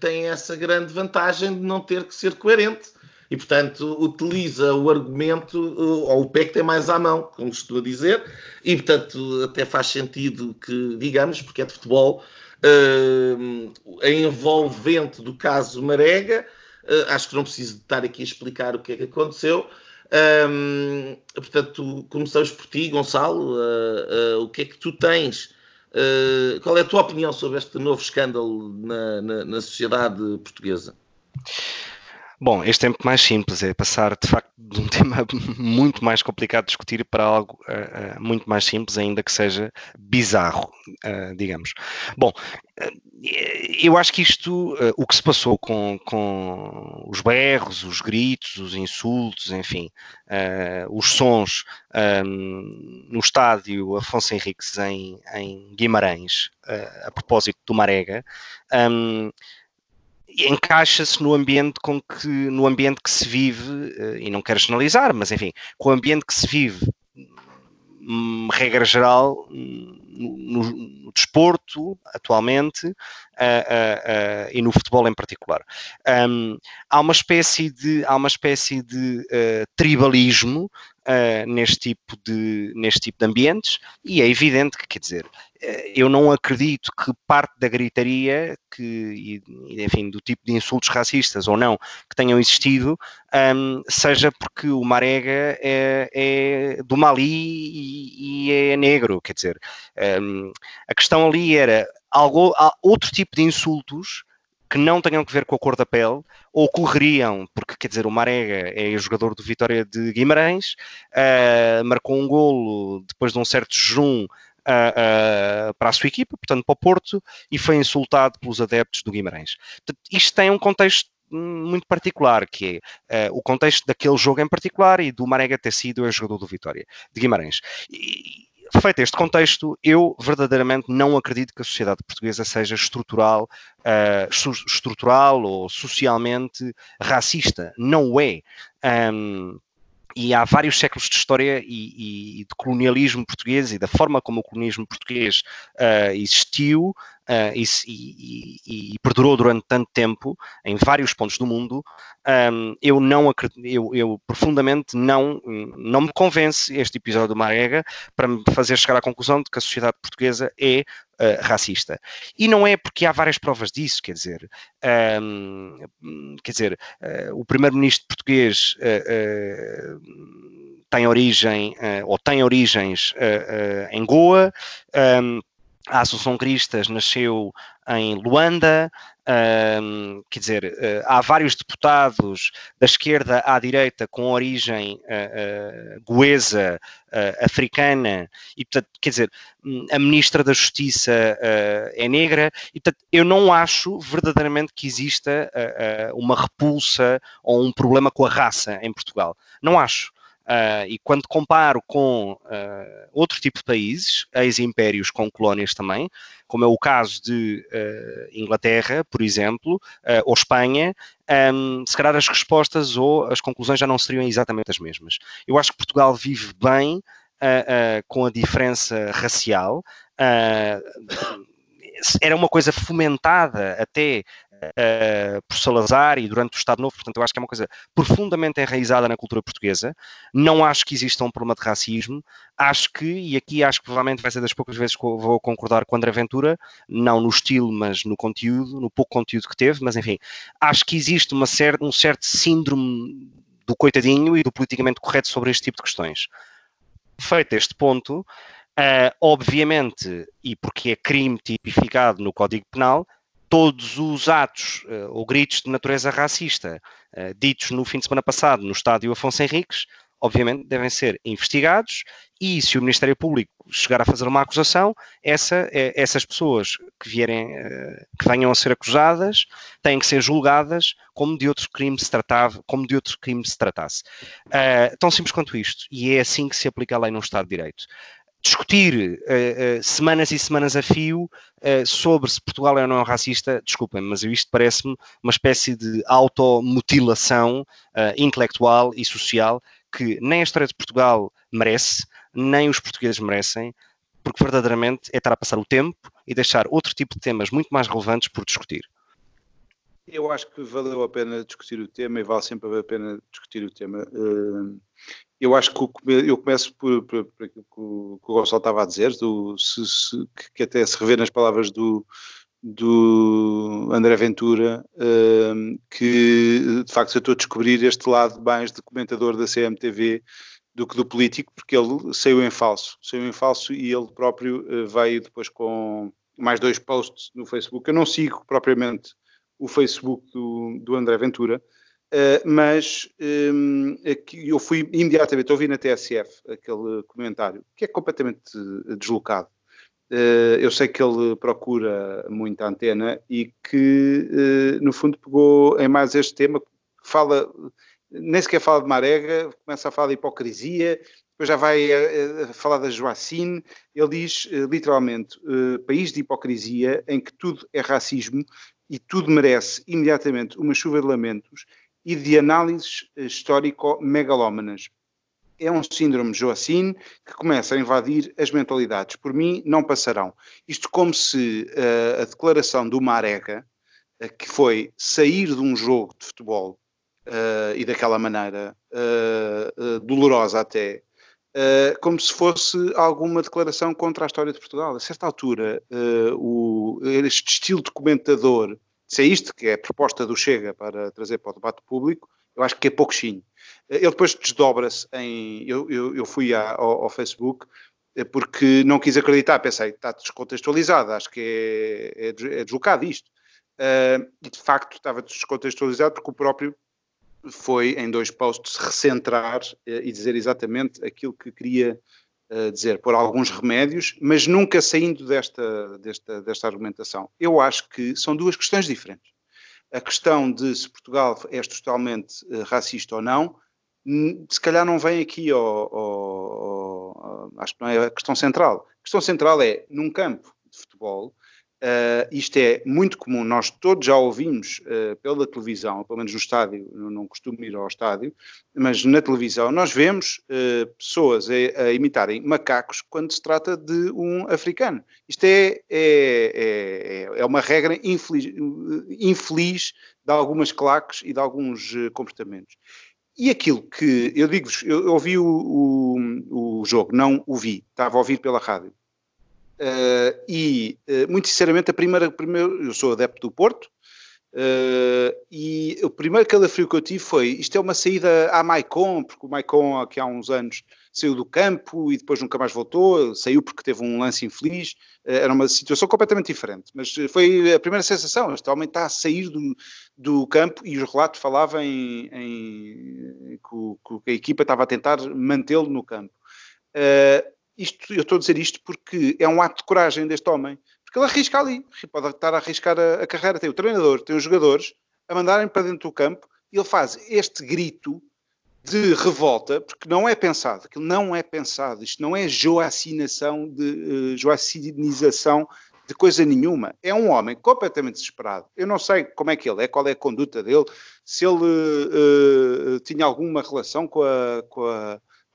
tem essa grande vantagem de não ter que ser coerente e, portanto, utiliza o argumento, ou o que tem mais à mão, como estou a dizer, e, portanto, até faz sentido que, digamos, porque é de futebol, uh, a envolvente do caso Marega, uh, acho que não preciso estar aqui a explicar o que é que aconteceu. Portanto, começamos por ti, Gonçalo. Uh, o que é que tu tens? qual é a tua opinião sobre este novo escândalo na, na, na sociedade portuguesa? Bom, este tempo mais simples é passar de facto de um tema muito mais complicado de discutir para algo uh, uh, muito mais simples, ainda que seja bizarro, uh, digamos. Bom, eu acho que isto, o que se passou com, com os berros, os gritos, os insultos, enfim, os sons um, no estádio Afonso Henriques em, em Guimarães, a propósito do Marega. Um, encaixa-se no ambiente com que no ambiente que se vive eh, e não quero generalizar, mas enfim, com o ambiente que se vive hum, regra geral no, no desporto atualmente uh, uh, uh, e no futebol em particular. Um, há uma espécie de há uma espécie de tribalismo neste tipo de neste tipo de ambientes e é evidente que quer dizer eu não acredito que parte da gritaria, que, enfim, do tipo de insultos racistas ou não que tenham existido, um, seja porque o Marega é, é do Mali e, e, é negro. Quer dizer, um, a questão ali era algo, outro tipo de insultos que não tenham que ver com a cor da pele, ocorreriam, porque quer dizer, o Marega é jogador do Vitória de Guimarães, uh, marcou um golo depois de um certo jejum uh, uh, para a sua equipa, portanto para o Porto, e foi insultado pelos adeptos do Guimarães. Portanto, isto tem um contexto muito particular, que é uh, o contexto daquele jogo em particular e do Marega ter sido o jogador do Vitória, de Guimarães. E, feito este contexto, eu verdadeiramente não acredito que a sociedade portuguesa seja estrutural, uh, estrutural ou socialmente racista. Não é. Um, e há vários séculos de história e, e, de colonialismo português e da forma como o colonialismo português uh, existiu uh, e, e, e, perdurou durante tanto tempo em vários pontos do mundo, um, eu não eu, eu, profundamente não, não me convence este episódio do Marega para me fazer chegar à conclusão de que a sociedade portuguesa é uh, racista. E não é porque há várias provas disso, quer dizer, um, quer dizer, uh, o primeiro-ministro português uh, tem origem, ou tem origens em Goa, um, a Assunção Cristas nasceu em Luanda, Um, quer dizer, uh, há vários deputados da esquerda à direita com origem uh, uh, goesa, africana, e portanto, quer dizer, hum, a ministra da Justiça é negra, e portanto, eu não acho verdadeiramente que exista uma repulsa ou um problema com a raça em Portugal. Não acho. Uh, e quando comparo com uh, outro tipo de países, ex-impérios com colónias também, como é o caso de uh, Inglaterra, por exemplo, ou Espanha, um, se calhar as respostas ou as conclusões já não seriam exatamente as mesmas. Eu acho que Portugal vive bem com a diferença racial. era uma coisa fomentada até uh, por Salazar e durante o Estado Novo, portanto eu acho que é uma coisa profundamente enraizada na cultura portuguesa, não acho que exista um problema de racismo, acho que, e aqui acho que provavelmente vai ser das poucas vezes que vou concordar com André Ventura, não no estilo, mas no conteúdo, no pouco conteúdo que teve, mas enfim, acho que existe uma cer um certo síndrome do coitadinho e do politicamente correto sobre este tipo de questões. Feito este ponto, Uh, obviamente, e porque é crime tipificado no Código Penal, todos os atos uh, ou gritos de natureza racista uh, ditos no fim de semana passado no estádio Afonso Henriques, obviamente devem ser investigados e se o Ministério Público chegar a fazer uma acusação, essa, eh, essas pessoas que vierem, que venham a ser acusadas, têm que ser julgadas como de outro crime se tratava, como de outro crime se tratasse. Uh, tão simples quanto isto. E é assim que se aplica a lei no Estado de Direito discutir uh, uh, semanas e semanas a fio uh, sobre se Portugal é ou não racista, desculpem, mas isto parece-me uma espécie de automutilação intelectual e social que nem a história de Portugal merece, nem os portugueses merecem, porque verdadeiramente é estar a passar o tempo e deixar outro tipo de temas muito mais relevantes por discutir. Eu acho que valeu a pena discutir o tema e vale sempre a pena discutir o tema eu acho que eu começo por, por, por aquilo que o, que Gonçalo estava a dizer, do, se, se, que até se revê nas palavras do, do André Ventura, uh, que de facto eu estou a descobrir este lado mais de comentador da CMTV do que do político, porque ele saiu em falso, saiu em falso e ele próprio uh, veio depois com mais dois posts no Facebook. Eu não sigo propriamente o Facebook do, do André Ventura, Uh, mas um, aqui eu fui imediatamente, ouvi na TSF aquele comentário, que é completamente deslocado. Uh, eu sei que ele procura muita antena e que, uh, no fundo, pegou em mais este tema, fala, nem sequer fala de Marega, começa a falar de hipocrisia, depois já vai a, falar da Joacine. Ele diz, literalmente, país de hipocrisia em que tudo é racismo e tudo merece imediatamente uma chuva de lamentos e de análises eh, histórico-megalómanas. É um síndrome Joacine que começa a invadir as mentalidades. Por mim, não passarão. Isto como se uh, a declaração do Marega, uh, que foi sair de um jogo de futebol uh, e daquela maneira dolorosa até, como se fosse alguma declaração contra a história de Portugal. A certa altura, o, este estilo de comentador se é isto que é a proposta do Chega para trazer para o debate público, eu acho que é pouquinho. Ele depois desdobra-se em. Eu, eu, eu fui à, ao, ao, Facebook eh, porque não quis acreditar, pensei, está descontextualizado, acho que é, é, é deslocado isto. Uh, e de facto estava descontextualizado porque o próprio foi em dois posts recentrar uh, e dizer exatamente aquilo que queria dizer, por alguns remédios, mas nunca saindo desta, desta, desta argumentação. Eu acho que são duas questões diferentes. A questão de se Portugal é totalmente uh, racista ou não, se calhar não vem aqui ao, ao, ao, acho que não é a questão central. A questão central é, num campo de futebol, Uh, isto é muito comum, nós todos já ouvimos uh, pela televisão, pelo menos no estádio, não, não, costumo ir ao estádio, mas na televisão nós vemos uh, pessoas a, a, imitarem macacos quando se trata de um africano. Isto é, é, é, é uma regra infeliz, infeliz, de algumas claques e de alguns comportamentos. E aquilo que eu digo-vos, eu, ouvi o, o, o jogo, não o vi, estava a ouvir pela rádio. Uh, e, uh, muito sinceramente, a primeira, primeiro, eu sou adepto do Porto, Uh, e o primeiro calafrio que eu tive foi: isto é uma saída à Maicon, porque o Maicon, aqui há uns anos, saiu do campo e depois nunca mais voltou, saiu porque teve um lance infeliz, era uma situação completamente diferente. Mas foi a primeira sensação: este homem está a sair do, do campo e os relatos falavam em, em que, que, a equipa estava a tentar mantê-lo no campo. Uh, isto, eu estou a dizer isto porque é um ato de coragem deste homem porque ele arrisca ali, pode estar a arriscar a, a carreira. Tem o treinador, tem os jogadores a mandarem para dentro do campo e ele faz este grito de revolta, porque não é pensado, aquilo não é pensado, isto não é joacinação de uh, joacinização de coisa nenhuma. É um homem completamente desesperado. Eu não sei como é que ele é, qual é a conduta dele, se ele uh, tinha alguma relação com a, com a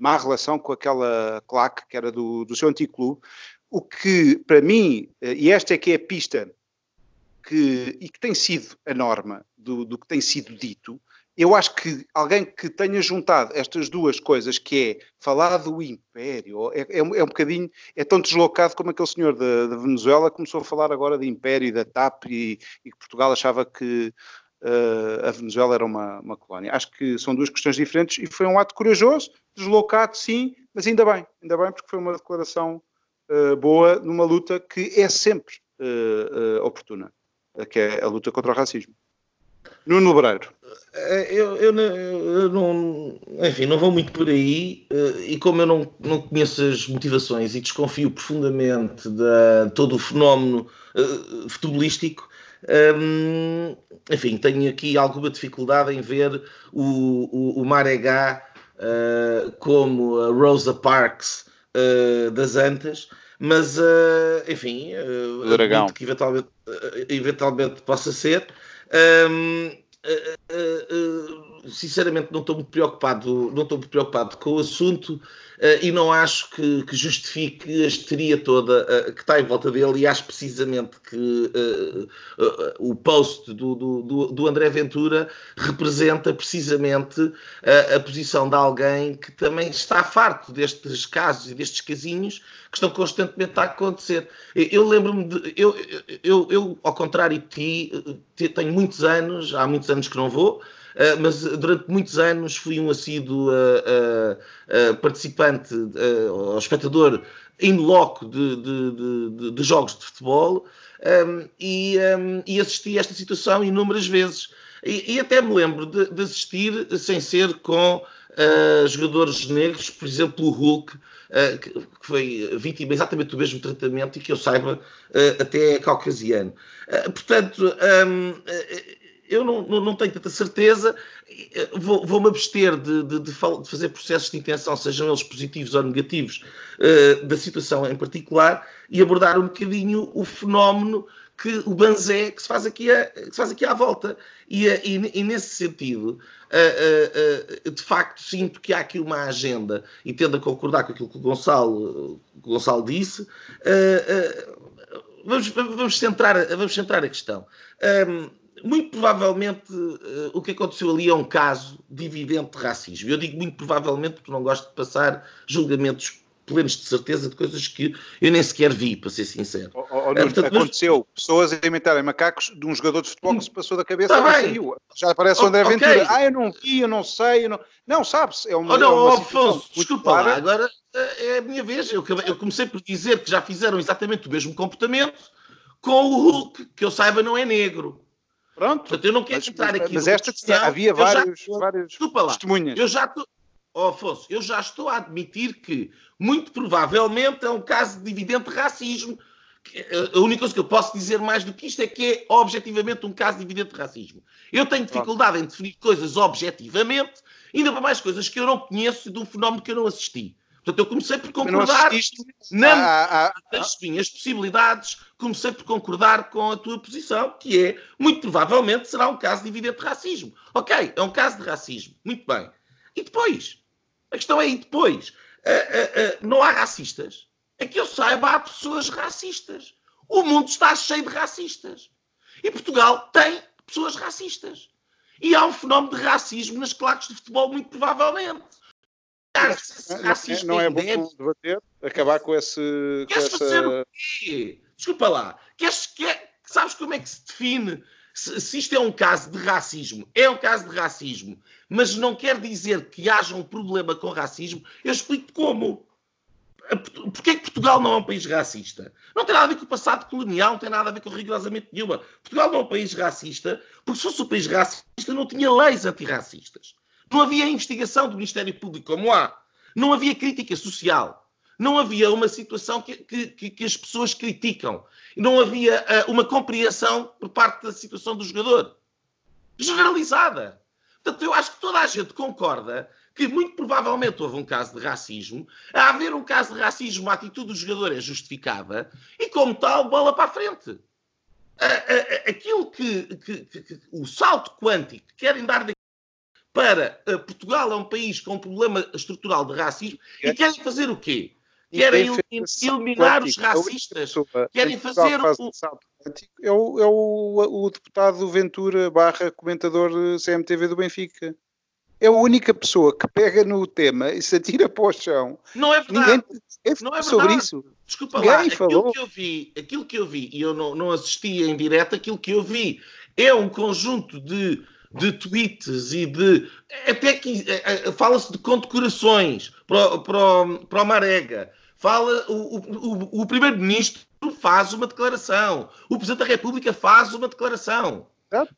má relação com aquela claque que era do, do seu antigo clube, o que, para mim, eh, e esta é que é a pista que, e que tem sido a norma do, do que tem sido dito, eu acho que alguém que tenha juntado estas duas coisas, que é falar do império, é, é, é um bocadinho, é tão deslocado como aquele senhor da, Venezuela começou a falar agora de império e da TAP e, e que Portugal achava que a Venezuela era uma, uma colónia. Acho que são duas questões diferentes e foi um ato corajoso, deslocado sim, mas ainda bem, ainda bem porque foi uma declaração uh, boa numa luta que é sempre uh, uh, oportuna, que é a luta contra o racismo. Nuno Lebreiro. Eu, eu, eu, não, enfim, não vou muito por aí e como eu não, não conheço as motivações e desconfio profundamente de todo o fenómeno futebolístico, enfim, tenho aqui alguma dificuldade em ver o, o, o Maregá uh, como a Rosa Parks uh, das Antas, mas uh, enfim, uh, Dragão. que eventualmente, eventualmente possa ser. Um, sinceramente não estou muito preocupado, não estou muito preocupado com o assunto. Uh, e não acho que, que, justifique a histeria toda uh, que está em volta dele e acho precisamente que uh, o post do, do, do, André Ventura representa precisamente a posição de alguém que também está farto destes casos e destes casinhos que estão constantemente a acontecer. Eu lembro-me de. Eu, eu, eu, ao contrário de ti, tenho muitos anos, há muitos anos que não vou. Uh, mas durante muitos anos fui um assíduo uh, uh, participante ou espectador in loco de, de, de, de, jogos de futebol um, e, um, e, assisti a esta situação inúmeras vezes. E, e até me lembro de, assistir sem ser com jogadores negros, por exemplo, o Hulk, que, que foi vítima exatamente do mesmo tratamento e que eu saiba até é caucasiano. portanto, um, eu não, não, não, tenho tanta certeza, vou-me vou abster de, de, de, fazer processos de intenção, sejam eles positivos ou negativos, uh, da situação em particular, e abordar um bocadinho o fenómeno que o banzé que se faz aqui, a, que se faz aqui à volta. E, eh, e, e nesse sentido, uh, uh, de facto, sinto que há aqui uma agenda, e tendo a concordar com aquilo que o Gonçalo, o Gonçalo disse, vamos, vamos, centrar, vamos centrar a questão. Um, muito provavelmente uh, o que aconteceu ali é um caso de evidente racismo. Eu digo muito provavelmente porque não gosto de passar julgamentos plenos de certeza de coisas que eu nem sequer vi, para ser sincero. Oh, oh, uh, portanto, aconteceu mas... pessoas a imitarem macacos de um jogador de futebol que se passou da cabeça tá e saiu. Já aparece o André Ventura. Okay. Ah, eu não vi, eu não sei. Eu não, não sabe-se. É uma, oh, não, é uma Afonso, desculpa lá, agora eh, é a minha vez. Eu, eu comecei por dizer que já fizeram exatamente o mesmo comportamento com o Hulk, que eu saiba não é negro. Pronto. Portanto, eu não quero mas, entrar aqui. Mas esta questão, havia vários, já, vários desculpa lá, testemunhas. Eu já estou. Oh, Afonso, eu já estou a admitir que, muito provavelmente, é um caso de evidente racismo. A única coisa que eu posso dizer mais do que isto é que é objetivamente um caso de evidente racismo. Eu tenho dificuldade em definir coisas objetivamente, ainda para mais coisas que eu não conheço de um fenómeno que eu não assisti. Portanto, eu comecei por concordar na, ah, ah, das minhas possibilidades, comecei por concordar com a tua posição, que é, muito provavelmente, será um caso de evidente racismo. Ok, é um caso de racismo. Muito bem. E depois? A questão é, e depois? Uh, uh, uh, não há racistas? É que eu saiba, há pessoas racistas. O mundo está cheio de racistas. E Portugal tem pessoas racistas. E há um fenómeno de racismo nas claques de futebol, muito provavelmente. É, não é bom debater, acabar com esse. Queres com fazer essa... o quê? Desculpa lá. Queres, quer, sabes como é que se define se, se, isto é um caso de racismo, é um caso de racismo, mas não quer dizer que haja um problema com racismo, eu explico como. Porquê é que Portugal não é um país racista? Não tem nada a ver com o passado colonial, não tem nada a ver com rigorosamente nenhuma. Portugal não é um país racista, porque se fosse um país racista não tinha leis antirracistas. Não havia investigação do Ministério Público como há. Não havia crítica social. Não havia uma situação que, que, que as pessoas criticam. Não havia uh, uma compreensão por parte da situação do jogador. Generalizada. Portanto, eu acho que toda a gente concorda que muito provavelmente houve um caso de racismo. A haver um caso de racismo, a atitude do jogador é justificada e, como tal, bola para a frente. Aquilo que, que, que, que o salto quântico que querem dar para uh, Portugal é um país com um problema estrutural de racismo é. e querem fazer o quê? Querem eliminar os racistas. Querem fazer o. É o, é o, o deputado Ventura barra comentador CMTV do Benfica é a única pessoa que pega no tema e se atira para o chão. Não é verdade. Ninguém não é sobre verdade. isso. Desculpa Ninguém lá, falou. aquilo que eu vi, aquilo que eu vi, e eu não, não assisti em direto, aquilo que eu vi é um conjunto de, de tweets e de. Até que é, é, fala-se de condecorações para, para, para o Marega. Fala, o, o, o Primeiro-Ministro faz uma declaração. O Presidente da República faz uma declaração.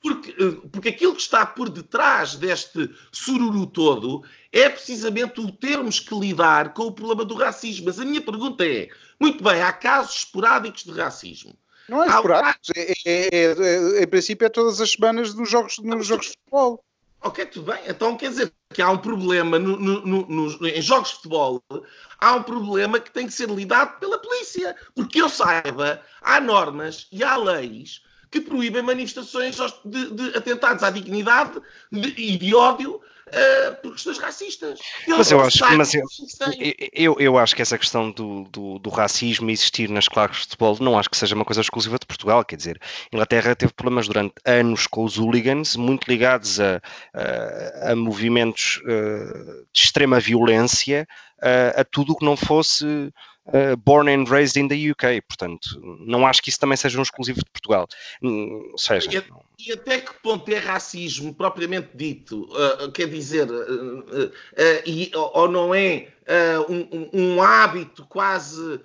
Porque, eh, porque aquilo que está por detrás deste sururu todo é precisamente o termos que lidar com o problema do racismo. Mas a minha pergunta é: muito bem, há casos esporádicos de racismo. Não é esporádicos, é, é, é, é, em princípio é todas as semanas nos jogos, nos jogos de futebol. Ok, tudo bem. Então quer dizer que há um problema no, no, no, em jogos de futebol, há um problema que tem que ser lidado pela polícia. Porque eu saiba, há normas e há leis que proíbem manifestações de, de atentados à dignidade de, e de ódio uh, por questões racistas. Eu mas eu acho, mas eu, eu, eu, acho que essa questão do, do, do, racismo existir nas claques de futebol não acho que seja uma coisa exclusiva de Portugal. Quer dizer, a Inglaterra teve problemas durante anos com os hooligans, muito ligados a, a, a movimentos uh, de extrema violência, uh, a tudo o que não fosse uh, born and raised in the UK, portanto, não acho que isso também seja um exclusivo de Portugal. Hum, ou seja, e, e até que ponto é racismo propriamente dito? Uh, quer dizer, uh, e, ou não é um, um, hábito quase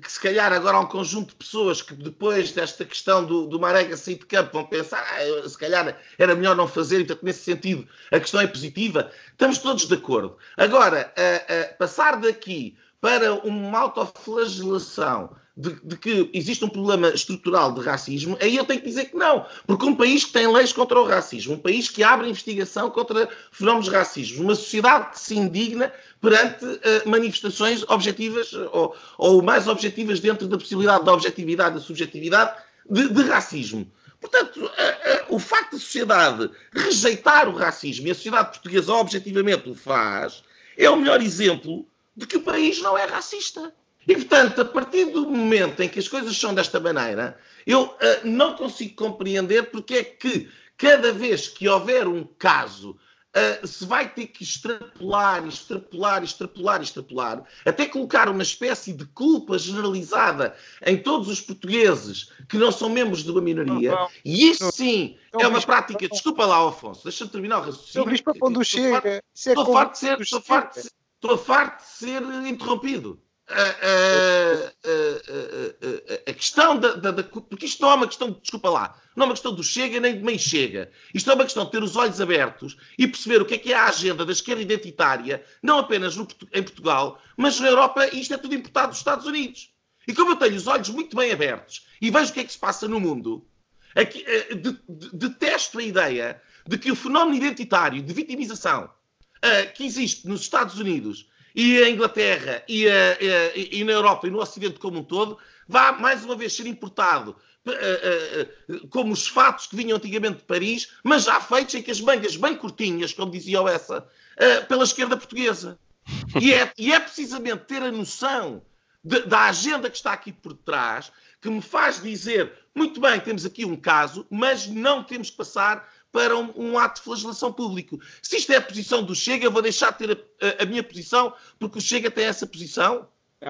que se calhar agora há um conjunto de pessoas que depois desta questão do, do Marega sair de campo vão pensar ah, se calhar era melhor não fazer, então nesse sentido a questão é positiva. Estamos todos de acordo. Agora, passar daqui para uma autoflagelação de, de, que existe um problema estrutural de racismo, aí eu tenho que dizer que não. Porque um país que tem leis contra o racismo, um país que abre investigação contra fenómenos racismo, uma sociedade que se indigna perante uh, manifestações objetivas ou, ou, mais objetivas dentro da possibilidade da objetividade, da subjetividade de, de racismo. Portanto, uh, uh, o facto da sociedade rejeitar o racismo e a sociedade portuguesa objetivamente o faz, é o melhor exemplo de que o país não é racista. E, portanto, a partir do momento em que as coisas são desta maneira, eu uh, não consigo compreender porque é que cada vez que houver um caso Uh, se vai ter que extrapolar, extrapolar, extrapolar, extrapolar, até colocar uma espécie de culpa generalizada em todos os portugueses que não são membros de uma minoria, não, não, e isso sim não, é uma prática. Desculpa lá, Afonso, deixa-me terminar o raciocínio. Estou farto de ser. Estou farto de ser Estou farto de ser interrompido. A, a, a, a questão da, da, da, Porque isto não é uma questão, desculpa lá, não é uma questão do chega nem de meio chega. Isto é uma questão de ter os olhos abertos e perceber o que é que é a agenda da esquerda identitária, não apenas no, em Portugal, mas na Europa, e isto é tudo importado dos Estados Unidos. E como eu tenho os olhos muito bem abertos e vejo o que é que se passa no mundo, aqui, eh, de, de, detesto a ideia de que o fenómeno identitário de vitimização uh, que existe nos Estados Unidos e a Inglaterra e, a, e, e, na Europa e no Ocidente como um todo, vá mais uma vez ser importado uh, uh, como os fatos que vinham antigamente de Paris, mas já feitos em que as mangas bem curtinhas, como dizia o essa, pela esquerda portuguesa. E é, e é precisamente ter a noção de, da agenda que está aqui por trás que me faz dizer, muito bem, temos aqui um caso, mas não temos que passar para um, um, ato de flagelação público. Se isto é a posição do Chega, eu vou deixar de ter a, a, a minha posição, porque o Chega tem essa posição. É,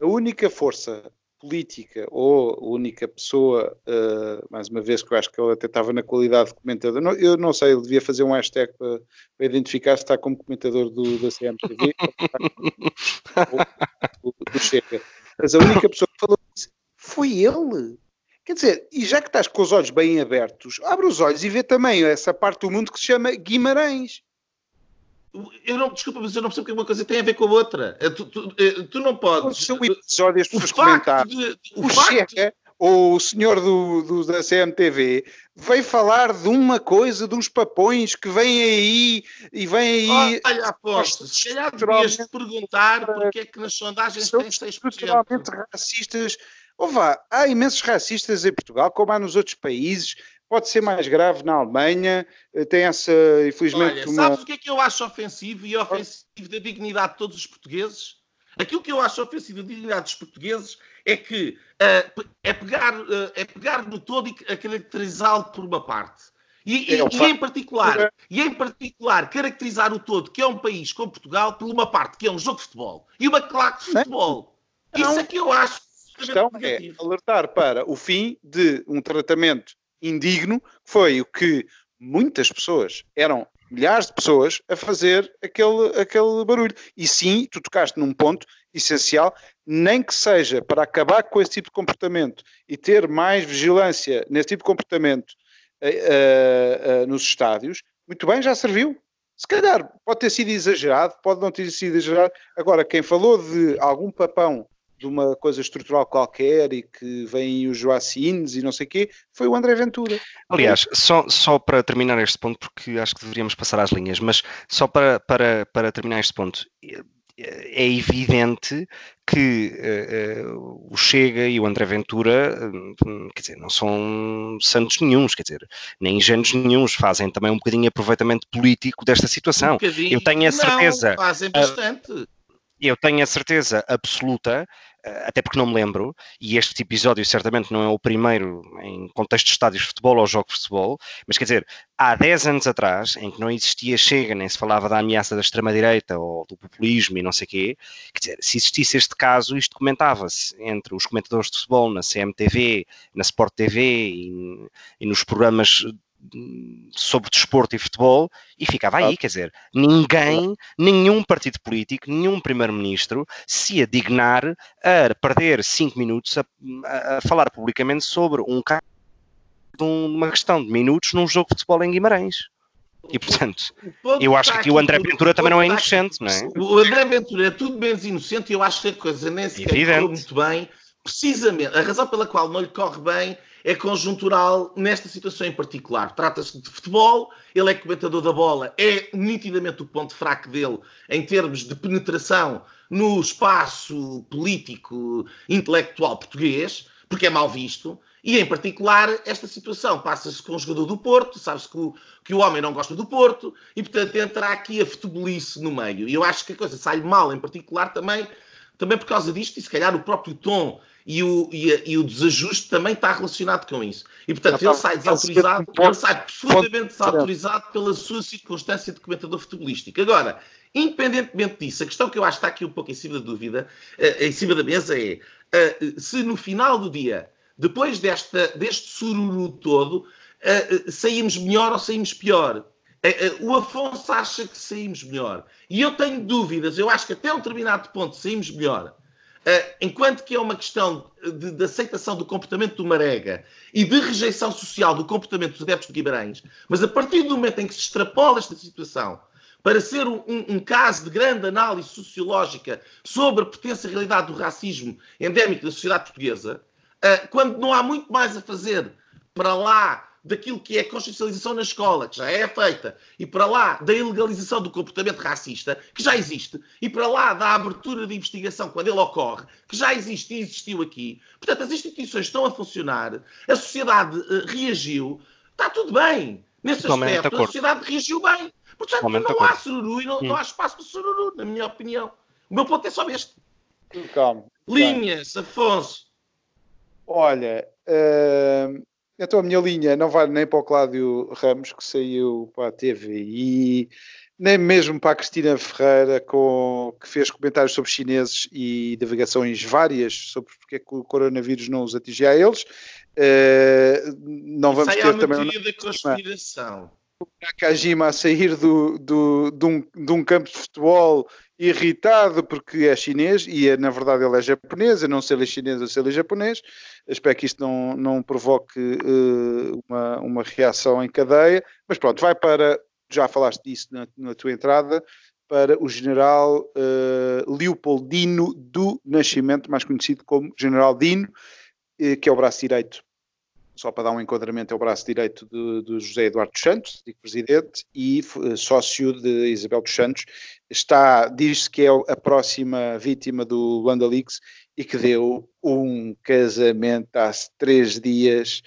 a única força política ou a única pessoa, uh, mais uma vez, que eu acho que ele até estava na qualidade de comentador, não, eu não sei, ele devia fazer um hashtag para, para identificar se está como comentador do, da CMTV ou do, do Chega. Mas a única pessoa que falou isso foi ele. Quer dizer, e já que estás com os olhos bem abertos, abre os olhos e vê também essa parte do mundo que se chama Guimarães. Eu não, desculpa, mas eu não percebo que uma coisa tem a ver com a outra. Eh, tu, tu, eh, tu não podes. São episódios para comentar. De, o, o facto... Chega, ou o senhor do, do, da CMTV, veio falar de uma coisa, de uns papões que vêm aí e vêm aí. olha, aposto, se calhar devias perguntar porque é que nas sondagens tem 6%. Estruturalmente racistas. Ou vá, há imensos racistas em Portugal, como há nos outros países pode ser mais grave na Alemanha, eh, tem essa, infelizmente. Olha, uma... sabes o que é que eu acho ofensivo e ofensivo da dignidade de todos os portugueses? Aquilo que eu acho ofensivo da dignidade dos portugueses é que uh, é, pegar, uh, é pegar no todo e caracterizá-lo por uma parte. E, é, e, e, em particular, e em particular, caracterizar o todo, que é um país como Portugal, por uma parte, que é um jogo de futebol e uma claque de futebol. Não. Isso é que eu acho. A questão é alertar para o fim de um tratamento indigno, foi o que muitas pessoas, eram milhares de pessoas, a fazer aquele, aquele barulho. E sim, tu tocaste num ponto essencial, nem que seja para acabar com esse tipo de comportamento e ter mais vigilância nesse tipo de comportamento uh, uh, uh, nos estádios, muito bem, já serviu. Se calhar pode ter sido exagerado, pode não ter sido exagerado. Agora, quem falou de algum papão de uma coisa estrutural qualquer e que vêm os Joacines e não sei o quê, foi o André Ventura. Aliás, só, só para terminar este ponto, porque acho que deveríamos passar às linhas, mas só para, para, para terminar este ponto, é evidente que uh, uh, o Chega e o André Ventura, uh, quer dizer, não são santos nenhums, quer dizer, nem ingênuos nenhums, fazem também um bocadinho aproveitamento político desta situação. Um Eu tenho a certeza. Não, fazem bastante eu tenho a certeza absoluta, até porque não me lembro, e este episódio certamente não é o primeiro em contexto de estádios de futebol ou jogos de futebol, mas quer dizer, há 10 anos atrás, em que não existia Chega, nem se falava da ameaça da extrema-direita ou do populismo e não sei quê, quer dizer, se existisse este caso, isto comentava-se entre os comentadores de futebol na CMTV, na Sport TV e, e nos programas sobre desporto e futebol e ficava aí, quer dizer, ninguém, nenhum partido político, nenhum primeiro-ministro se ia dignar a perder cinco minutos a, a falar publicamente sobre um caso de uma questão de minutos num jogo de futebol em Guimarães. E portanto, eu acho que aqui o André Ventura também não é inocente, não é? O André Ventura é tudo menos inocente e eu acho que a coisa nem sequer correu muito bem. Precisamente, a razão pela qual não lhe corre bem é conjuntural nesta situação em particular. Trata-se de futebol, ele é comentador da bola, é nitidamente o ponto fraco dele em termos de penetração no espaço político intelectual português, porque é mal visto. E, em particular, esta situação passa-se com o jogador do Porto, sabe-se que o, que o homem não gosta do Porto, e, portanto, entra aqui a futebolice no meio. E eu acho que a coisa sai mal, em particular, também, também por causa disto, e se calhar o próprio tom e o, e, a, e o desajuste também está relacionado com isso. E, portanto, ele sai desautorizado, ele sai profundamente desautorizado pela sua circunstância de comentador futebolístico. Agora, independentemente disso, a questão que eu acho que está aqui um pouco em cima da dúvida, uh, em cima da mesa é uh, se no final do dia, depois desta, deste sururu todo, uh, saímos melhor ou saímos pior. O Afonso acha que saímos melhor. E eu tenho dúvidas. Eu acho que até um determinado ponto saímos melhor. Uh, enquanto que é uma questão de, de, aceitação do comportamento do Marega e de rejeição social do comportamento dos adeptos de Guimarães, mas a partir do momento em que se extrapola esta situação para ser um, um, caso de grande análise sociológica sobre a potencialidade do racismo endémico da sociedade portuguesa, uh, quando não há muito mais a fazer para lá daquilo que é a consciencialização na escola, que já é feita, e para lá da ilegalização do comportamento racista, que já existe, e para lá da abertura de investigação quando ele ocorre, que já existe e existiu aqui. Portanto, as instituições estão a funcionar, a sociedade uh, reagiu, está tudo bem. Nesse Totalmente aspecto, a sociedade reagiu bem. Portanto, Totalmente não há sururu e não, hum. não há espaço para sururu, na minha opinião. O meu ponto é só este. Calma. Linhas, Afonso. Olha, uh, então a minha linha não vale nem para o Cláudio Ramos, que saiu para a TVI, nem mesmo para a Cristina Ferreira, com, que fez comentários sobre chineses e divagações várias sobre porque é que o coronavírus não os atingia a eles. Uh, não vamos ter também. Teoria da conspiração. O Nakajima a sair do, do, de, um, de um campo de futebol irritado porque é chinês e é, na verdade ele é japonês, a não ser ele chinês, a ser ele japonês. Espero que isto não, não provoque uh, uma, uma reação em cadeia, mas pronto, vai para já falaste disso na, na tua entrada, para o general uh, Leopoldino do Nascimento, mais conhecido como General Dino, uh, que é o braço direito, só para dar um enquadramento, é o braço direito do, José Eduardo dos Santos, presidente, e uh, sócio de Isabel dos Santos. Está, diz-se que é a próxima vítima do Luanda e que deu um casamento há três dias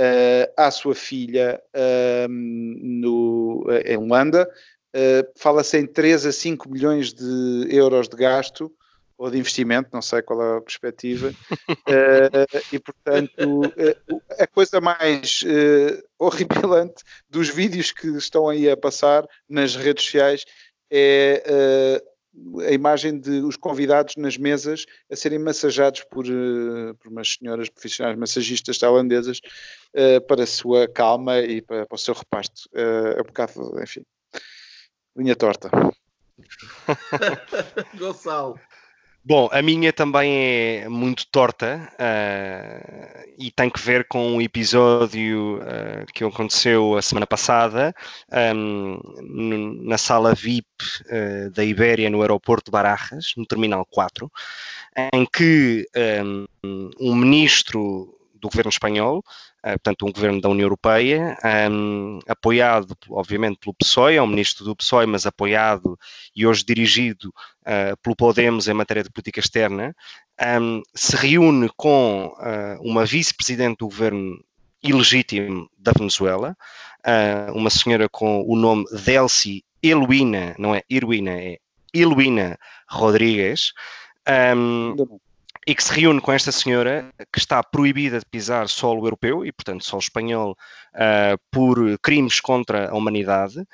uh, à sua filha uh, no, em Holanda. Uh, Fala-se em 3 a 5 milhões de euros de gasto ou de investimento, não sei qual é a perspectiva, uh, e portanto uh, a coisa mais uh, horripilante dos vídeos que estão aí a passar nas redes sociais é a imagem de os convidados nas mesas a serem massajados por, uh, por umas senhoras profissionais massagistas tailandesas uh, para a sua calma e para, para o seu repasto. Uh, é um bocado, enfim, linha torta. Gonçalo. Bom, a minha também é muito torta uh, e tem que ver com um episódio uh, que aconteceu a semana passada um, na sala VIP uh, da Ibéria no aeroporto de Barajas, no Terminal 4, em que um, um ministro do governo espanhol eh, portanto, um governo da União Europeia, um, apoiado, obviamente, pelo PSOE, é um ministro do PSOE, mas apoiado e hoje dirigido uh, pelo Podemos em matéria de política externa, um, se reúne com uh, uma vice-presidente do governo ilegítimo da Venezuela, uh, uma senhora com o nome Delcy Eluina, não é Irwina, é Eluina Rodrigues. Um, e que se reúne com esta senhora que está proibida de pisar solo europeu e, portanto, solo espanhol uh, por crimes contra a humanidade,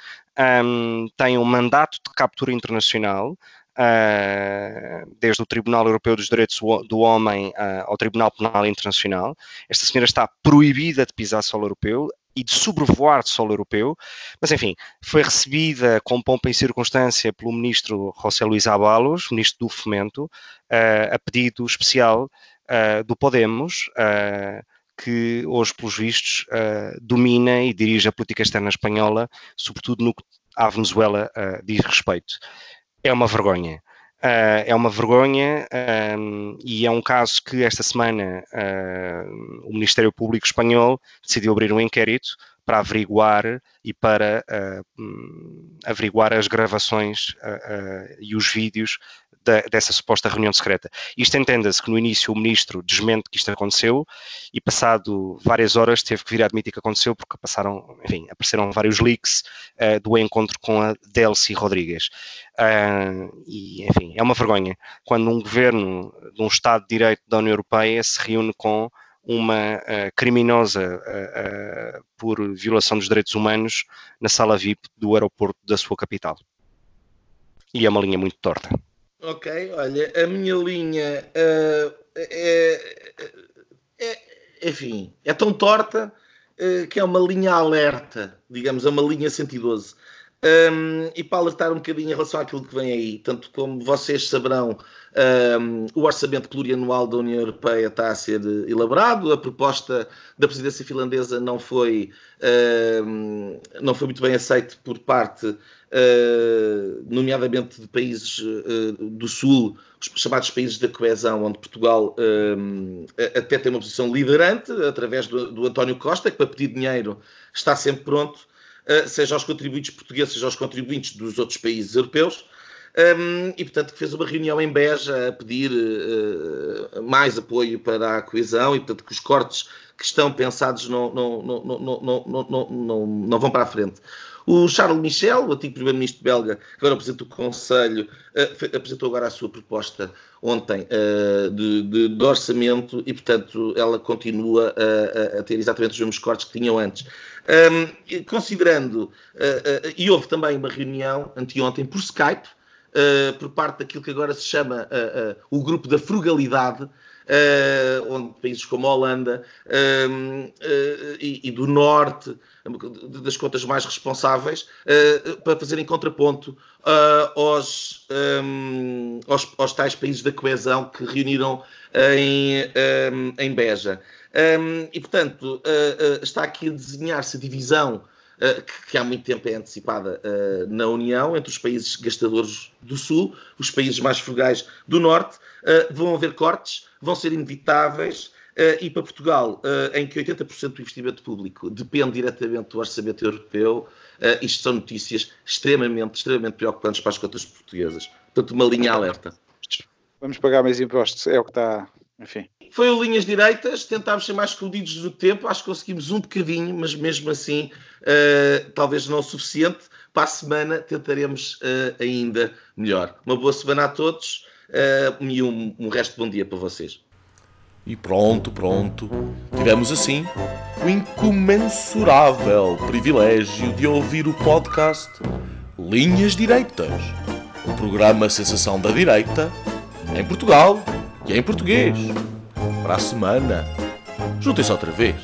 um, tem um mandato de captura internacional. Uh, desde o Tribunal Europeu dos Direitos do Homem uh, ao Tribunal Penal Internacional. Esta senhora está proibida de pisar solo europeu e de sobrevoar de solo europeu, mas enfim, foi recebida com pompa e circunstância pelo ministro José Luís Abalos, ministro do Fomento, uh, a pedido especial uh, do Podemos, uh, que hoje, pelos vistos, domina e dirige a política externa espanhola, sobretudo no que à Venezuela diz respeito. É uma vergonha. Uh, é uma vergonha um, e é um caso que esta semana uh, o Ministério Público Espanhol decidiu abrir um inquérito para averiguar e para uh, averiguar as gravações e os vídeos da, dessa suposta reunião secreta. Isto entenda-se que no início o ministro desmente que isto aconteceu e passado várias horas teve que vir a admitir que aconteceu porque passaram, enfim, apareceram vários leaks uh, do encontro com a Delcy Rodrigues. Uh, e, enfim, é uma vergonha quando um governo de um Estado de Direito da União Europeia se reúne com uma uh, criminosa uh, por violação dos direitos humanos na sala VIP do aeroporto da sua capital. E é uma linha muito torta. Ok, olha, a minha linha uh, é, é, enfim, é tão torta que é uma linha alerta, digamos, é uma linha 112. Um, e para alertar um bocadinho em relação àquilo que vem aí, tanto como vocês saberão, um, o orçamento plurianual da União Europeia está a ser elaborado, a proposta da presidência finlandesa não foi, um, não foi muito bem aceita por parte uh, nomeadamente de países uh, do Sul, os chamados países da coesão, onde Portugal até tem uma posição liderante, através do, do, António Costa, que para pedir dinheiro está sempre pronto, seja aos contribuintes portugueses, seja aos contribuintes dos outros países europeus. Um, e portanto que fez uma reunião em Beja a pedir uh, mais apoio para a coesão e portanto que os cortes que estão pensados não, não, não, não, não, não, não, não vão para a frente. O Charles Michel, o antigo primeiro-ministro belga, que agora apresenta o Conselho, uh, apresentou agora a sua proposta ontem uh, de, de, de, orçamento e, portanto, ela continua a, a, ter exatamente os mesmos cortes que tinham antes. Um, considerando, uh, e houve também uma reunião anteontem por Skype, por parte daquilo que agora se chama o grupo da frugalidade, uh, onde países como a Holanda uh, e, e, do Norte, das contas mais responsáveis, para fazerem contraponto aos, um, aos, aos, tais países da coesão que reuniram em, um, em Beja. Um, e, portanto, está aqui a desenhar-se a divisão que, há muito tempo é antecipada na União, entre os países gastadores do Sul, os países mais frugais do Norte. vão haver cortes, vão ser inevitáveis. E para Portugal, em que 80% do investimento público depende diretamente do orçamento europeu, isto são notícias extremamente, extremamente preocupantes para as contas portuguesas. Portanto, uma linha alerta. Vamos pagar mais impostos, é o que está, enfim. Foi o Linhas Direitas, tentámos ser mais escondidos no tempo, acho que conseguimos um bocadinho, mas mesmo assim, talvez não o suficiente. Para a semana tentaremos ainda melhor. Uma boa semana a todos uh, e um, um resto de bom dia para vocês. E pronto, pronto. Tivemos assim o incomensurável privilégio de ouvir o podcast Linhas Direitas, o programa Sensação da Direita em Portugal e em português. Para a semana, juntem-se outra vez.